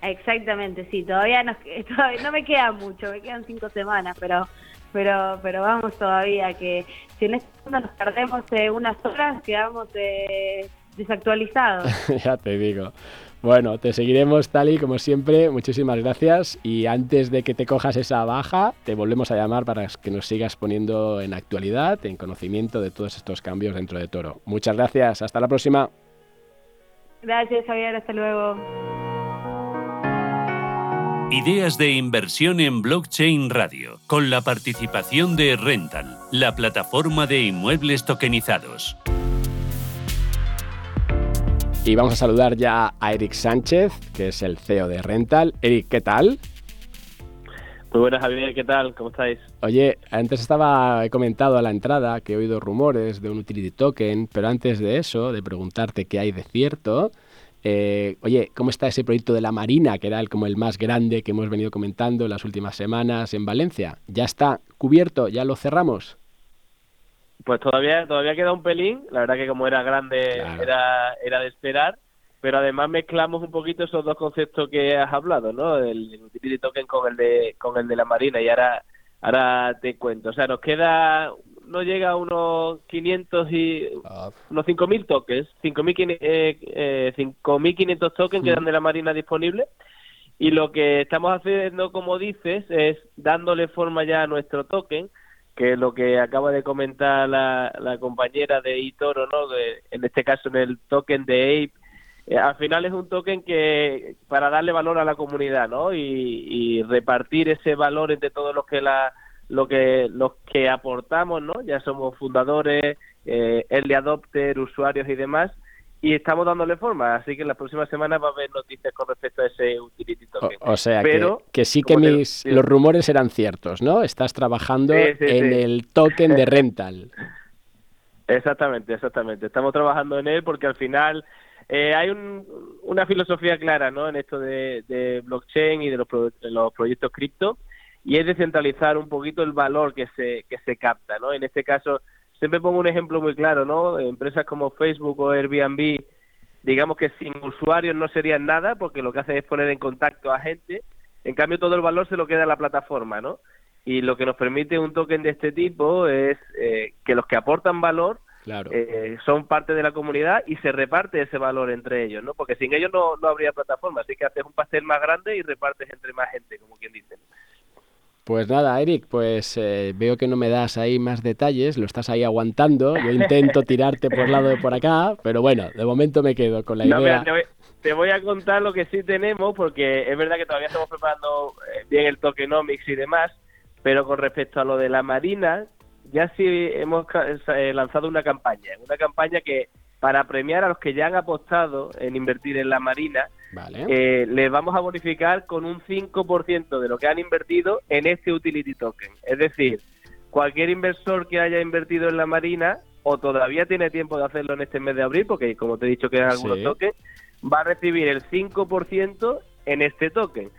Exactamente, sí, todavía, nos, todavía no me queda mucho, me quedan cinco semanas, pero pero pero vamos todavía, que si en este mundo nos perdemos eh, unas horas, quedamos eh, desactualizados. ya te digo. Bueno, te seguiremos, Tali, como siempre. Muchísimas gracias. Y antes de que te cojas esa baja, te volvemos a llamar para que nos sigas poniendo en actualidad, en conocimiento de todos estos cambios dentro de Toro. Muchas gracias. Hasta la próxima. Gracias, Javier, hasta luego. Ideas de inversión en blockchain radio, con la participación de Rental, la plataforma de inmuebles tokenizados. Y vamos a saludar ya a Eric Sánchez, que es el CEO de Rental. Eric, ¿qué tal? Muy buenas, Javier, ¿qué tal? ¿Cómo estáis? Oye, antes estaba, he comentado a la entrada que he oído rumores de un utility token, pero antes de eso, de preguntarte qué hay de cierto, eh, oye, ¿cómo está ese proyecto de la Marina, que era el, como el más grande que hemos venido comentando en las últimas semanas en Valencia? ¿Ya está cubierto? ¿Ya lo cerramos? Pues todavía todavía queda un pelín, la verdad que como era grande Claro. era, era de esperar, pero además mezclamos un poquito esos dos conceptos que has hablado, ¿no? El utility token con el de con el de la Marina y ahora ahora te cuento, o sea, nos queda no llega a unos 500 y unos 5.000 tokens, 5.500 eh, eh, 5.500 tokens Mm. quedan de la Marina disponibles y lo que estamos haciendo, como dices, es dándole forma ya a nuestro token, que es lo que acaba de comentar la, la compañera de Itoro, ¿no? De- en este caso en el token de Ape, eh, al final es un token que para darle valor a la comunidad, ¿no? Y, y repartir ese valor entre todos los que la lo que los que aportamos, ¿no? Ya somos fundadores, eh, early adopter, usuarios y demás, y estamos dándole forma, así que en las próximas semanas va a haber noticias con respecto a ese utility token. o sea, Pero, que, que sí que mis, los rumores eran ciertos, ¿no? Estás trabajando Sí, sí, en sí. el token de Rental. Exactamente, exactamente. Estamos trabajando en él porque al final eh, hay una filosofía clara ¿no? en esto de, blockchain y de los, los proyectos cripto y es descentralizar un poquito el valor que se, que se capta. ¿no? En este caso, siempre pongo un ejemplo muy claro, ¿no? Empresas como Facebook o Airbnb, digamos que sin usuarios no serían nada porque lo que hacen es poner en contacto a gente. En cambio, todo el valor se lo queda a la plataforma, ¿no? y lo que nos permite un token de este tipo es eh, que los que aportan valor eh, son parte de la comunidad y se reparte ese valor entre ellos, ¿no? Porque sin ellos no, no habría plataforma, así que haces un pastel más grande y repartes entre más gente, como quien dice. Pues nada, Eric, pues eh, veo que no me das ahí más detalles, lo estás ahí aguantando, yo intento tirarte por lado de por acá, pero bueno, de momento me quedo con la idea. te, voy, a contar lo que sí tenemos, porque es verdad que todavía estamos preparando bien el tokenomics y demás, pero con respecto a lo de la Marina, ya sí hemos eh, lanzado una campaña, una campaña que para premiar a los que ya han apostado en invertir en la Marina, eh, les vamos a bonificar con un 5% de lo que han invertido en este utility token. Es decir, cualquier inversor que haya invertido en la Marina o todavía tiene tiempo de hacerlo en este mes de abril, porque como te he dicho que algunos tokens, va a recibir el 5% en este token.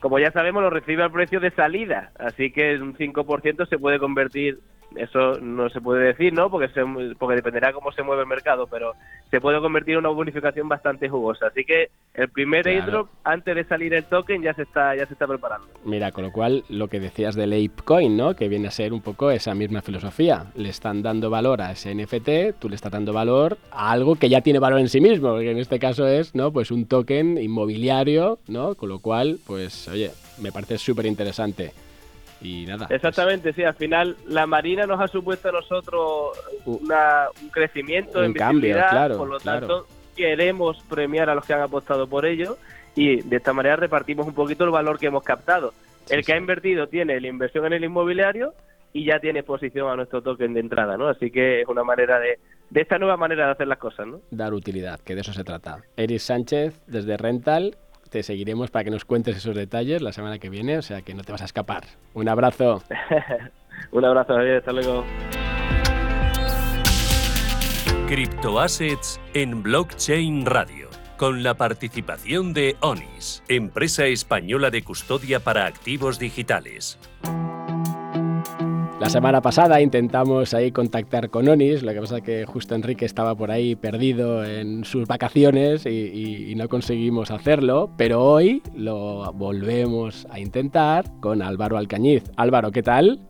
Como ya sabemos, lo recibe al precio de salida, así que un 5% se puede convertir eso no se puede decir, ¿no? Porque, se, porque dependerá cómo se mueve el mercado, pero se puede convertir en una bonificación bastante jugosa. Así que el primer airdrop, antes de salir el token, ya se está ya se está preparando. Mira, con lo cual, lo que decías del ApeCoin, ¿no? Que viene a ser un poco esa misma filosofía. Le están dando valor a ese NFT, tú le estás dando valor a algo que ya tiene valor en sí mismo, que en este caso es, ¿no? Pues un token inmobiliario, ¿no? Con lo cual, pues, oye, me parece súper interesante. Y nada. Pues Exactamente, sí. Al final, la Marina nos ha supuesto a nosotros una, un crecimiento un en cambio, claro, por lo tanto, queremos premiar a los que han apostado por ello y de esta manera repartimos un poquito el valor que hemos captado. el que ha invertido tiene la inversión en el inmobiliario y ya tiene exposición a nuestro token de entrada, ¿no? Así que es una manera de, de esta nueva manera de hacer las cosas, ¿no? Dar utilidad, que de eso se trata. Eris Sánchez, desde Rental, te seguiremos para que nos cuentes esos detalles la semana que viene, o sea que no te vas a escapar. Un abrazo. Un abrazo, Javier, hasta luego. Criptoassets en Blockchain Radio, con la participación de ONIS, empresa española de custodia para activos digitales. La semana pasada intentamos ahí contactar con Onis, lo que pasa es que justo Enrique estaba por ahí perdido en sus vacaciones y, no conseguimos hacerlo, pero hoy lo volvemos a intentar con Álvaro Alcañiz. Álvaro, ¿qué tal?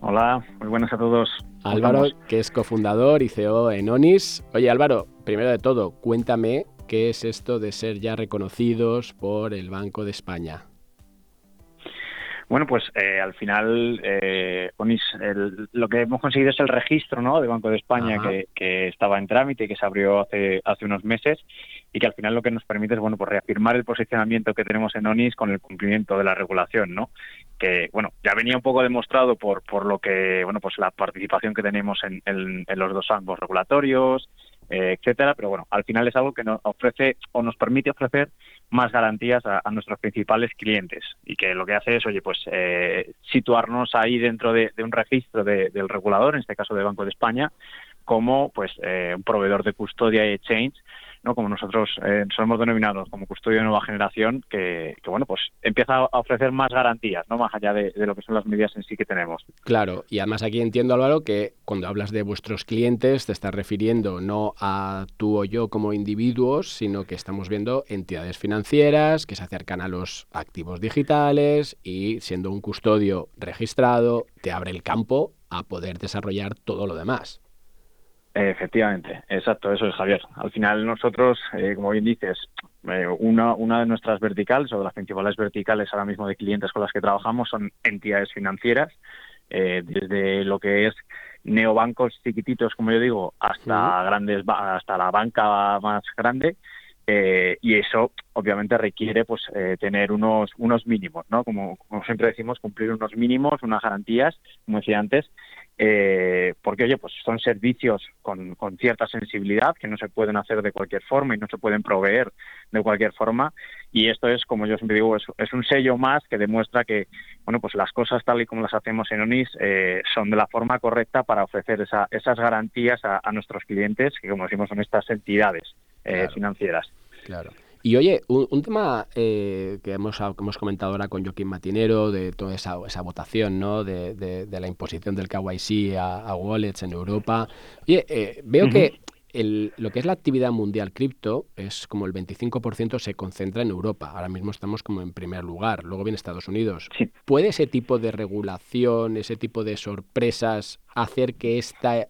Hola, muy buenas a todos. Álvaro, que es cofundador y CEO en Onis. Oye Álvaro, primero de todo, cuéntame qué es esto de ser ya reconocidos por el Banco de España. Bueno, pues eh, al final, eh, lo que hemos conseguido es el registro ¿no? de Banco de España que, estaba en trámite y que se abrió hace, hace unos meses y que al final lo que nos permite es bueno pues reafirmar el posicionamiento que tenemos en ONIS con el cumplimiento de la regulación, ¿no? Que bueno ya venía un poco demostrado por por lo que bueno pues la participación que tenemos en, en los dos ambos regulatorios, eh, etcétera, pero bueno, al final es algo que nos ofrece o nos permite ofrecer más garantías a, nuestros principales clientes y que lo que hace es, oye, pues eh, situarnos ahí dentro de, un registro del regulador, en este caso de Banco de España, como pues eh, un proveedor de custodia y exchange ¿no? como nosotros eh, somos denominados como custodio de nueva generación, que, bueno, pues empieza a ofrecer más garantías, ¿no? más allá de, lo que son las medidas en sí que tenemos. Claro, y además aquí entiendo, Álvaro, que cuando hablas de vuestros clientes te estás refiriendo no a tú o yo como individuos, sino que estamos viendo entidades financieras que se acercan a los activos digitales y siendo un custodio registrado, te abre el campo a poder desarrollar todo lo demás. Efectivamente, exacto, eso es Javier. Al final nosotros, eh, como bien dices, eh, una, una de nuestras verticales o de las principales verticales ahora mismo de clientes con las que trabajamos son entidades financieras, eh, desde lo que es neobancos chiquititos, como yo digo, hasta grandes, hasta la banca más grande Eh, y eso obviamente requiere pues eh, tener unos unos mínimos no como, siempre decimos cumplir unos mínimos unas garantías como decía antes eh, porque oye, pues son servicios con, con, cierta sensibilidad que no se pueden hacer de cualquier forma y no se pueden proveer de cualquier forma. Y esto es, como yo siempre digo, es, es un sello más que demuestra que, bueno, pues las cosas tal y como las hacemos en ONIS eh, son de la forma correcta para ofrecer esa, esas garantías a, nuestros clientes, que como decimos son estas entidades claro. financieras. Claro. Y oye, un, un tema eh, que, hemos, que hemos comentado ahora con Joaquín Matinero, de toda esa, esa votación, ¿no? De, de, de, la imposición del KYC a, a wallets en Europa. Oye, eh, veo uh -huh. que el, lo que es la actividad mundial cripto es como el 25% se concentra en Europa. Ahora mismo estamos como en primer lugar. Luego viene Estados Unidos. Sí. ¿Puede ese tipo de regulación, ese tipo de sorpresas hacer que esta,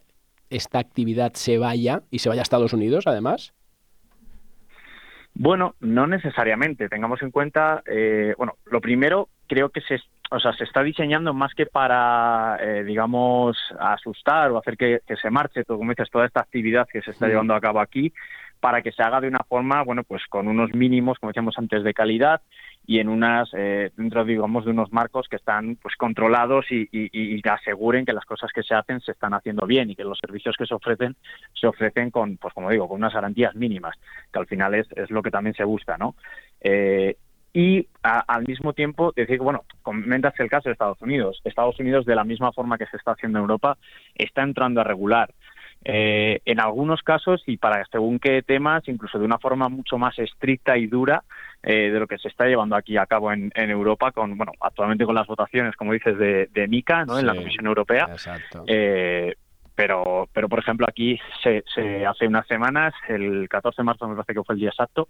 esta actividad se vaya y se vaya a Estados Unidos además? Bueno, no necesariamente. Tengamos en cuenta, eh, bueno, lo primero creo que se, o sea, se está diseñando más que para, eh, digamos, asustar o hacer que, que, se marche, todo, como dices, toda esta actividad que se está llevando a cabo aquí, para que se haga de una forma, bueno, pues con unos mínimos, como decíamos antes, de calidad y en unas, eh, dentro, digamos, de unos marcos que están pues controlados y, y, y, que aseguren que las cosas que se hacen se están haciendo bien y que los servicios que se ofrecen se ofrecen con, pues como digo, con unas garantías mínimas, que al final es, es lo que también se busca, ¿no? Eh, y a, al mismo tiempo decir bueno, comentas el caso de Estados Unidos. Estados Unidos, de la misma forma que se está haciendo en Europa, está entrando a regular eh, en algunos casos y para según qué temas, incluso de una forma mucho más estricta y dura eh, de lo que se está llevando aquí a cabo en, en, Europa, con bueno, actualmente con las votaciones, como dices, de, de MICA, ¿no? Sí, en la Comisión Europea. Exacto. Eh, pero, pero por ejemplo, aquí se, se, hace unas semanas, el 14 de marzo me parece que fue el día exacto,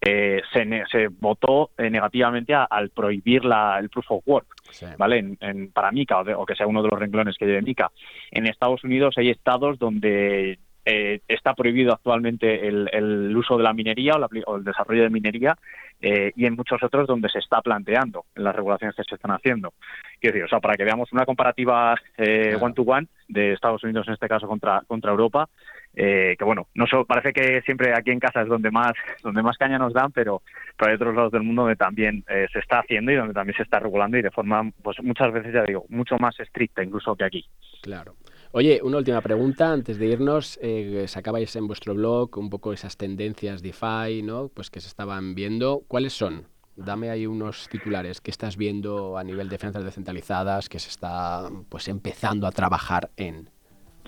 eh, se, se, votó eh, negativamente a, al prohibir la, el proof of work, sí. ¿vale? En, en, para MICA, o, de, o, que sea uno de los renglones que lleve MICA. En Estados Unidos hay estados donde eh, está prohibido actualmente el, el, uso de la minería o, la, o el desarrollo de minería eh, y en muchos otros donde se está planteando en las regulaciones que se están haciendo. Quiero decir, o sea, para que veamos una comparativa eh, one to one de Estados Unidos en este caso contra, contra Europa, eh, que bueno, no solo, parece que siempre aquí en casa es donde más, donde más caña nos dan, pero, pero hay otros lados del mundo donde también eh, se está haciendo y donde también se está regulando y de forma, pues muchas veces ya digo, mucho más estricta incluso que aquí. Claro. Oye, una última pregunta antes de irnos. Eh, sacabais en vuestro blog un poco esas tendencias DeFi, ¿no? Pues que se estaban viendo. ¿Cuáles son? Dame ahí unos titulares que estás viendo a nivel de finanzas descentralizadas que se está pues empezando a trabajar en.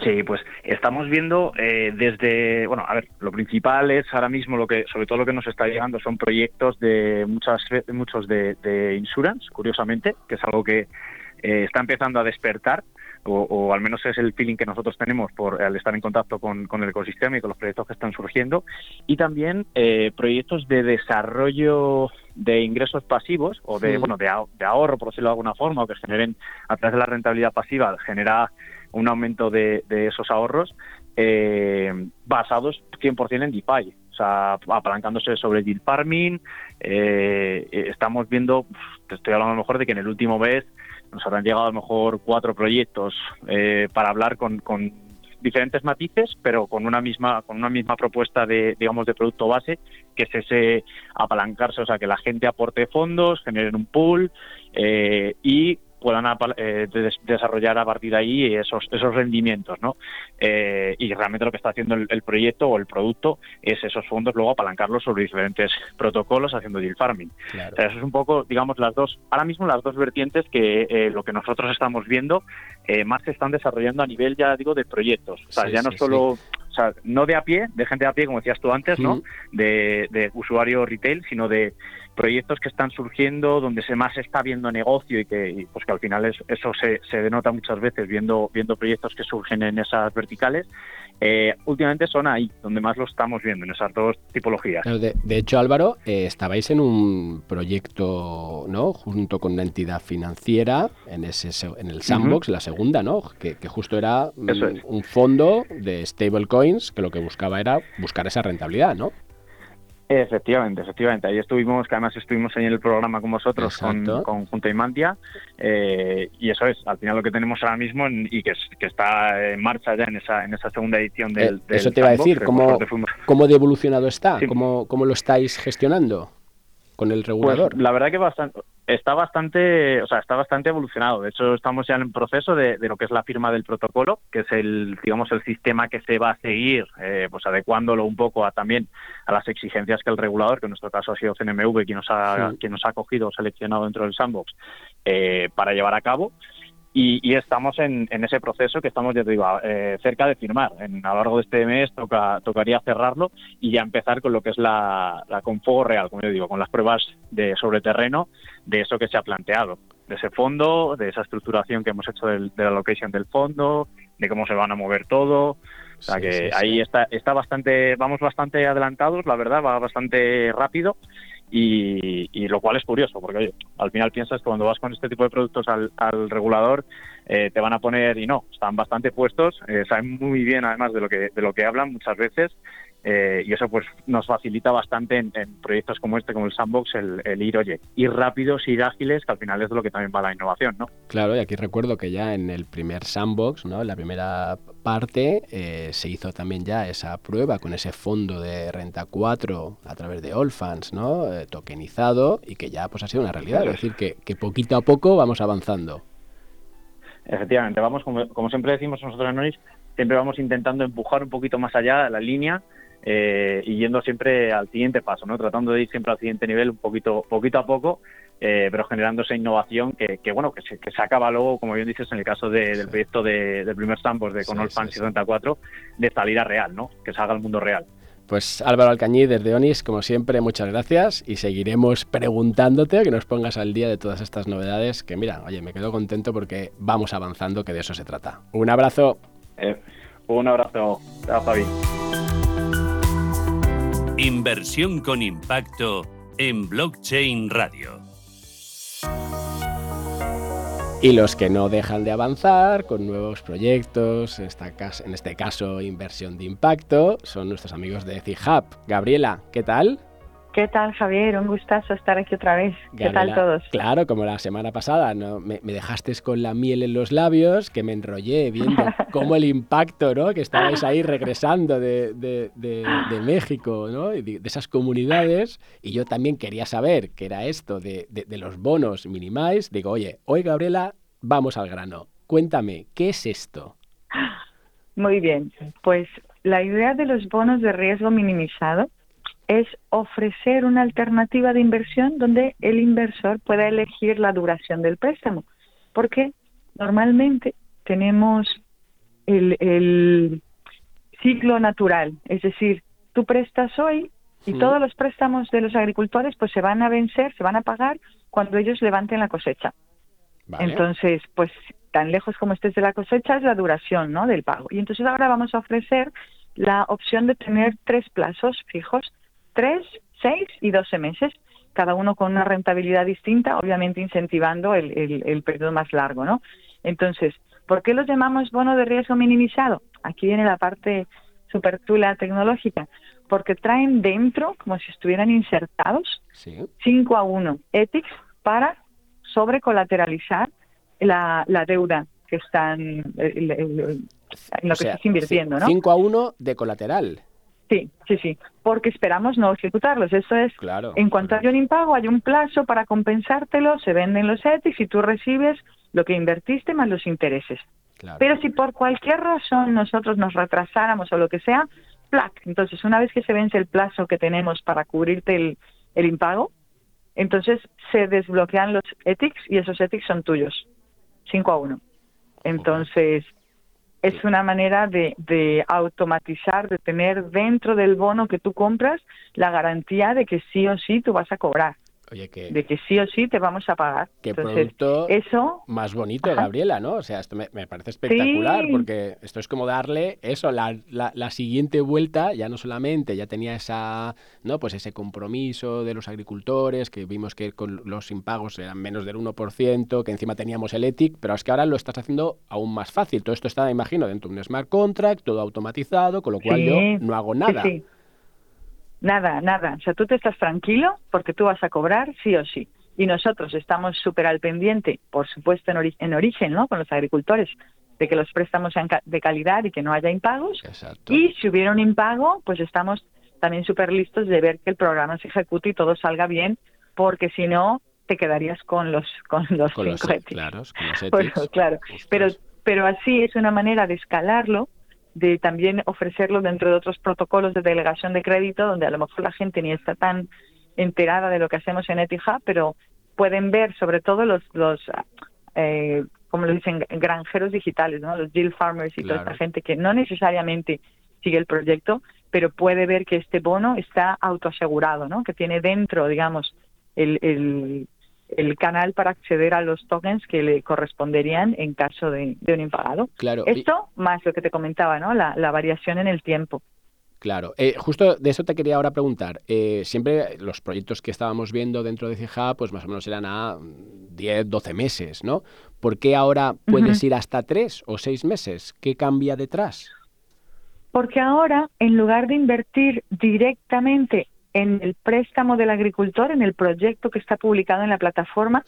Sí, pues estamos viendo eh, desde, bueno, a ver, lo principal es ahora mismo lo que, sobre todo lo que nos está llegando son proyectos de muchas, muchos de, de insurance, curiosamente, que es algo que eh, está empezando a despertar o, o, al menos es el feeling que nosotros tenemos por al estar en contacto con, con el ecosistema y con los proyectos que están surgiendo y también eh, proyectos de desarrollo de ingresos pasivos o de sí. bueno de, de, ahorro por decirlo de alguna forma o que generen a través de la rentabilidad pasiva genera un aumento de, de esos ahorros eh, basados 100% en DeFi o sea, apalancándose sobre el yield farming eh, estamos viendo te estoy hablando a lo mejor de que en el último mes nos habrán llegado a lo mejor cuatro proyectos eh, para hablar con, con, diferentes matices, pero con una misma con una misma propuesta de digamos de producto base, que es ese apalancarse, o sea, que la gente aporte fondos, generen un pool eh, y puedan eh, des desarrollar a partir de ahí esos, esos rendimientos, ¿no? Eh, y realmente lo que está haciendo el, el, proyecto o el producto es esos fondos luego apalancarlos sobre diferentes protocolos haciendo deal farming. Claro. O sea, eso es un poco, digamos, las dos, ahora mismo las dos vertientes que eh, lo que nosotros estamos viendo eh, más se están desarrollando a nivel, ya digo, de proyectos. O sea, sí, ya no sí, solo... Sí. O sea, no de a pie, de gente de a pie, como decías tú antes, ¿no? De, de usuario retail, sino de proyectos que están surgiendo donde se más está viendo negocio y que y pues que al final es, eso se, se, denota muchas veces viendo viendo proyectos que surgen en esas verticales eh, últimamente son ahí donde más lo estamos viendo en esas dos tipologías de, de hecho Álvaro eh, estabais en un proyecto no junto con una entidad financiera en ese en el sandbox uh -huh. la segunda no que, que justo era es. un fondo de stablecoins que lo que buscaba era buscar esa rentabilidad no Efectivamente, efectivamente. Ahí estuvimos, que además estuvimos en el programa con vosotros, con, con Junta y Mantia, eh, y eso es, al final lo que tenemos ahora mismo y que, que está en marcha ya en esa, en esa segunda edición del... Eh, eso te iba a decir, ¿cómo, ¿cómo de evolucionado está? ¿Cómo, ¿Cómo lo estáis gestionando? Con el regulador? Pues, la verdad que bastante, está bastante, o sea, está bastante evolucionado. De hecho, estamos ya en el proceso de, lo que es la firma del protocolo, que es el, digamos, el sistema que se va a seguir, eh, pues adecuándolo un poco a también a las exigencias que el regulador, que en nuestro caso ha sido CNMV, quien nos ha, quien nos ha cogido o seleccionado dentro del sandbox, eh, para llevar a cabo. Y, estamos en, ese proceso que estamos, ya te digo, eh, cerca de firmar. En, a lo largo de este mes toca, tocaría cerrarlo y ya empezar con lo que es la, con fuego real, como yo digo, con las pruebas de sobre terreno de eso que se ha planteado, de ese fondo, de esa estructuración que hemos hecho de la location del fondo, de cómo se van a mover todo. O sea que ahí está, está bastante, vamos bastante adelantados, la verdad, va bastante rápido y, lo cual es curioso, porque oye, al final piensas que cuando vas con este tipo de productos al, regulador eh, te van a poner y no, están bastante puestos, eh, saben muy bien además de lo que de lo que hablan muchas veces eh, y eso pues nos facilita bastante en, proyectos como este, como el Sandbox, el, ir, oye, ir rápidos, ir ágiles, que al final es lo que también va la innovación, ¿no? Claro, y aquí recuerdo que ya en el primer Sandbox, ¿no? En la primera parte, eh, se hizo también ya esa prueba con ese fondo de renta 4 a través de Allfans, ¿no? Eh, tokenizado y que ya pues ha sido una realidad, es decir, que, que poquito a poco vamos avanzando. Efectivamente, vamos, como, como siempre decimos nosotros en siempre vamos intentando empujar un poquito más allá la línea eh, y yendo siempre al siguiente paso, ¿no? Tratando de ir siempre al siguiente nivel un poquito, poquito a poco, eh, pero generando esa innovación que, bueno, que se, que se, acaba luego, como bien dices, en el caso del proyecto de, del primer Stampos de Conol Fan 74, de salida real, ¿no? Que salga al mundo real. Pues Álvaro Alcañí desde Onis, como siempre, muchas gracias y seguiremos preguntándote que nos pongas al día de todas estas novedades que mira, oye, me quedo contento porque vamos avanzando, que de eso se trata. Un abrazo. Eh, un abrazo. Chao, Javi. Inversión con impacto en Blockchain Radio. Y los que no dejan de avanzar con nuevos proyectos, en este caso inversión de impacto, son nuestros amigos de Hub. Gabriela, ¿qué tal? ¿Qué tal, Javier? Un gustazo estar aquí otra vez. ¿Qué tal todos? Claro, como la semana pasada, ¿no? Me, dejaste con la miel en los labios, que me enrollé viendo cómo el impacto, ¿no? Que estabais ahí regresando de, de, de, México, ¿no? De, esas comunidades. Y yo también quería saber qué era esto de, los bonos minimais. Digo, oye, hoy, Gabriela, vamos al grano. Cuéntame, ¿qué es esto? Muy bien, pues la idea de los bonos de riesgo minimizado es ofrecer una alternativa de inversión donde el inversor pueda elegir la duración del préstamo. Porque normalmente tenemos el, ciclo natural, es decir, tú prestas hoy y todos los préstamos de los agricultores pues se van a vencer, se van a pagar cuando ellos levanten la cosecha. Entonces, pues tan lejos como estés de la cosecha es la duración ¿no? del pago. Y entonces ahora vamos a ofrecer la opción de tener tres plazos fijos tres, seis y doce meses, cada uno con una rentabilidad distinta, obviamente incentivando el, el, periodo más largo, ¿no? Entonces, ¿por qué los llamamos bono de riesgo minimizado? Aquí viene la parte super tula tecnológica, porque traen dentro, como si estuvieran insertados, 5 a 1 ETICS para sobrecolateralizar la, la deuda que están en lo que estás invirtiendo, ¿no? 5 a 1 de colateral. Sí, sí, sí, porque esperamos no ejecutarlos. Eso es, claro, en cuanto hay un impago, hay un plazo para compensártelo, se venden los ETIs y tú recibes lo que invertiste más los intereses. Pero si por cualquier razón nosotros nos retrasáramos o lo que sea, plac. Entonces, una vez que se vence el plazo que tenemos para cubrirte el, el impago, entonces se desbloquean los ETICs y esos ETICs son tuyos, 5 a 1. Entonces, es una manera de, de, automatizar, de tener dentro del bono que tú compras la garantía de que sí o sí tú vas a cobrar de que sí o sí te vamos a pagar. Qué producto eso... más bonito, Gabriela, ¿no? O sea, esto me, parece espectacular porque esto es como darle eso, la, la, siguiente vuelta, ya no solamente ya tenía esa, ¿no? Pues ese compromiso de los agricultores, que vimos que con los impagos eran menos del 1%, que encima teníamos el ETIC, pero es que ahora lo estás haciendo aún más fácil. Todo esto está, imagino, dentro de un smart contract, todo automatizado, con lo cual yo no hago nada. Nada, nada. O sea, tú te estás tranquilo porque tú vas a cobrar sí o sí. Y nosotros estamos súper al pendiente, por supuesto, en, en origen, ¿no? Con los agricultores, de que los préstamos sean de calidad y que no haya impagos. Y si hubiera un impago, pues estamos también súper listos de ver que el programa se ejecute y todo salga bien, porque si no, te quedarías con los con los con cinco los, claro, claro. Pero, pero así es una manera de escalarlo, de también ofrecerlo dentro de otros protocolos de delegación de crédito, donde a lo mejor la gente ni está tan enterada de lo que hacemos en Etihad, pero pueden ver sobre todo los, los eh, como lo dicen, granjeros digitales, ¿no? los deal farmers y toda esta gente que no necesariamente sigue el proyecto, pero puede ver que este bono está autoasegurado, ¿no? que tiene dentro, digamos, el, el, el canal para acceder a los tokens que le corresponderían en caso de, un impagado. Claro. Esto más lo que te comentaba, ¿no? La, la variación en el tiempo. Claro, eh, justo de eso te quería ahora preguntar. Eh, siempre los proyectos que estábamos viendo dentro de CIJA, pues más o menos eran a 10, 12 meses, ¿no? ¿Por qué ahora puedes ir hasta 3 o 6 meses? ¿Qué cambia detrás? Porque ahora, en lugar de invertir directamente en el préstamo del agricultor, en el proyecto que está publicado en la plataforma,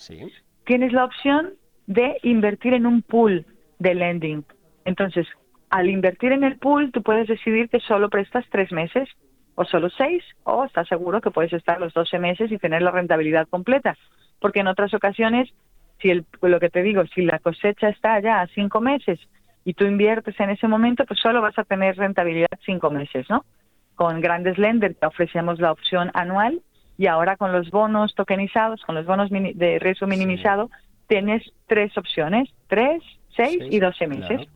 tienes la opción de invertir en un pool de lending. Entonces, al invertir en el pool, tú puedes decidir que solo prestas tres meses o solo seis, o estás seguro que puedes estar los 12 meses y tener la rentabilidad completa. Porque en otras ocasiones, si el, lo que te digo, si la cosecha está ya a cinco meses y tú inviertes en ese momento, pues solo vas a tener rentabilidad cinco meses, ¿no? Con grandes lenders te ofrecemos la opción anual y ahora con los bonos tokenizados, con los bonos de riesgo minimizado, tienes tres opciones, tres, seis y doce meses.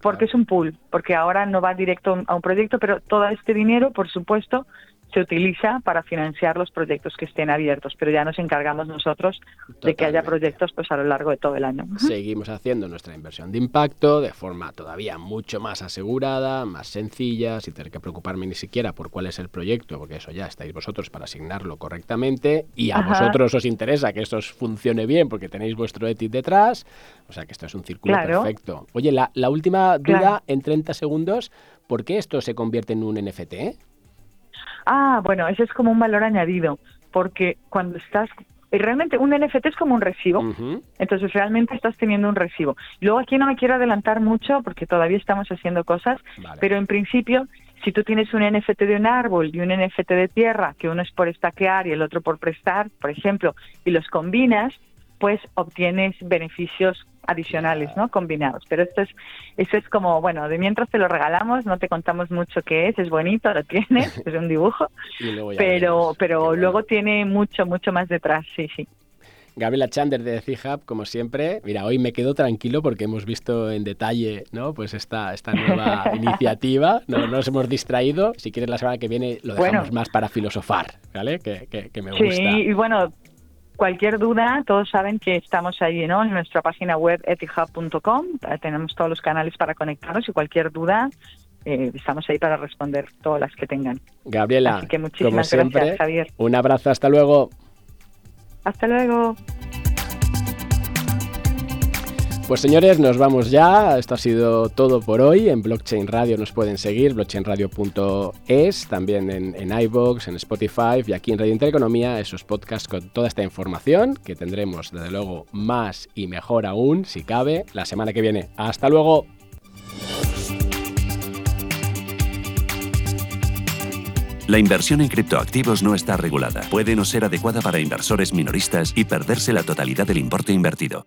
porque es un pool, porque ahora no va directo a un proyecto, pero todo este dinero, por supuesto, se utiliza para financiar los proyectos que estén abiertos, pero ya nos encargamos nosotros de que haya proyectos pues a lo largo de todo el año. Seguimos haciendo nuestra inversión de impacto de forma todavía mucho más asegurada, más sencilla, sin tener que preocuparme ni siquiera por cuál es el proyecto, porque eso ya estáis vosotros para asignarlo correctamente y a vosotros os interesa que esto funcione bien porque tenéis vuestro ETIT detrás, o sea que esto es un círculo perfecto. Oye, la, última duda en 30 segundos, ¿por qué esto se convierte en un NFT? Ah, bueno, ese es como un valor añadido, porque cuando estás realmente un NFT es como un recibo, entonces realmente estás teniendo un recibo. Luego aquí no me quiero adelantar mucho porque todavía estamos haciendo cosas, pero en principio si tú tienes un NFT de un árbol y un NFT de tierra, que uno es por estaquear y el otro por prestar, por ejemplo, y los combinas, pues obtienes beneficios adicionales, ¿no? Combinados. Pero esto es, eso es como, bueno, de mientras te lo regalamos, no te contamos mucho qué es, es bonito, lo tienes, es un dibujo, pero, pero luego tiene mucho, mucho más detrás, sí, sí. Gabriela Chander de C-Hub, como siempre. Mira, hoy me quedo tranquilo porque hemos visto en detalle ¿no? pues esta, esta nueva iniciativa. No, nos hemos distraído. Si quieres, la semana que viene lo dejamos más para filosofar, ¿vale? Que, que, me gusta. Sí, y bueno, cualquier duda, todos saben que estamos ahí ¿no? en nuestra página web etihub.com. Tenemos todos los canales para conectarnos y cualquier duda eh, estamos ahí para responder todas las que tengan. Gabriela, Así que muchísimas gracias, Javier. Un abrazo, hasta luego. Hasta luego. Pues señores, nos vamos ya. Esto ha sido todo por hoy. En Blockchain Radio nos pueden seguir, blockchainradio.es, también en, en iVoox, en Spotify y aquí en Radio Intereconomía, esos podcasts con toda esta información que tendremos, desde luego, más y mejor aún, si cabe, la semana que viene. ¡Hasta luego! La inversión en criptoactivos no está regulada. Puede no ser adecuada para inversores minoristas y perderse la totalidad del importe invertido.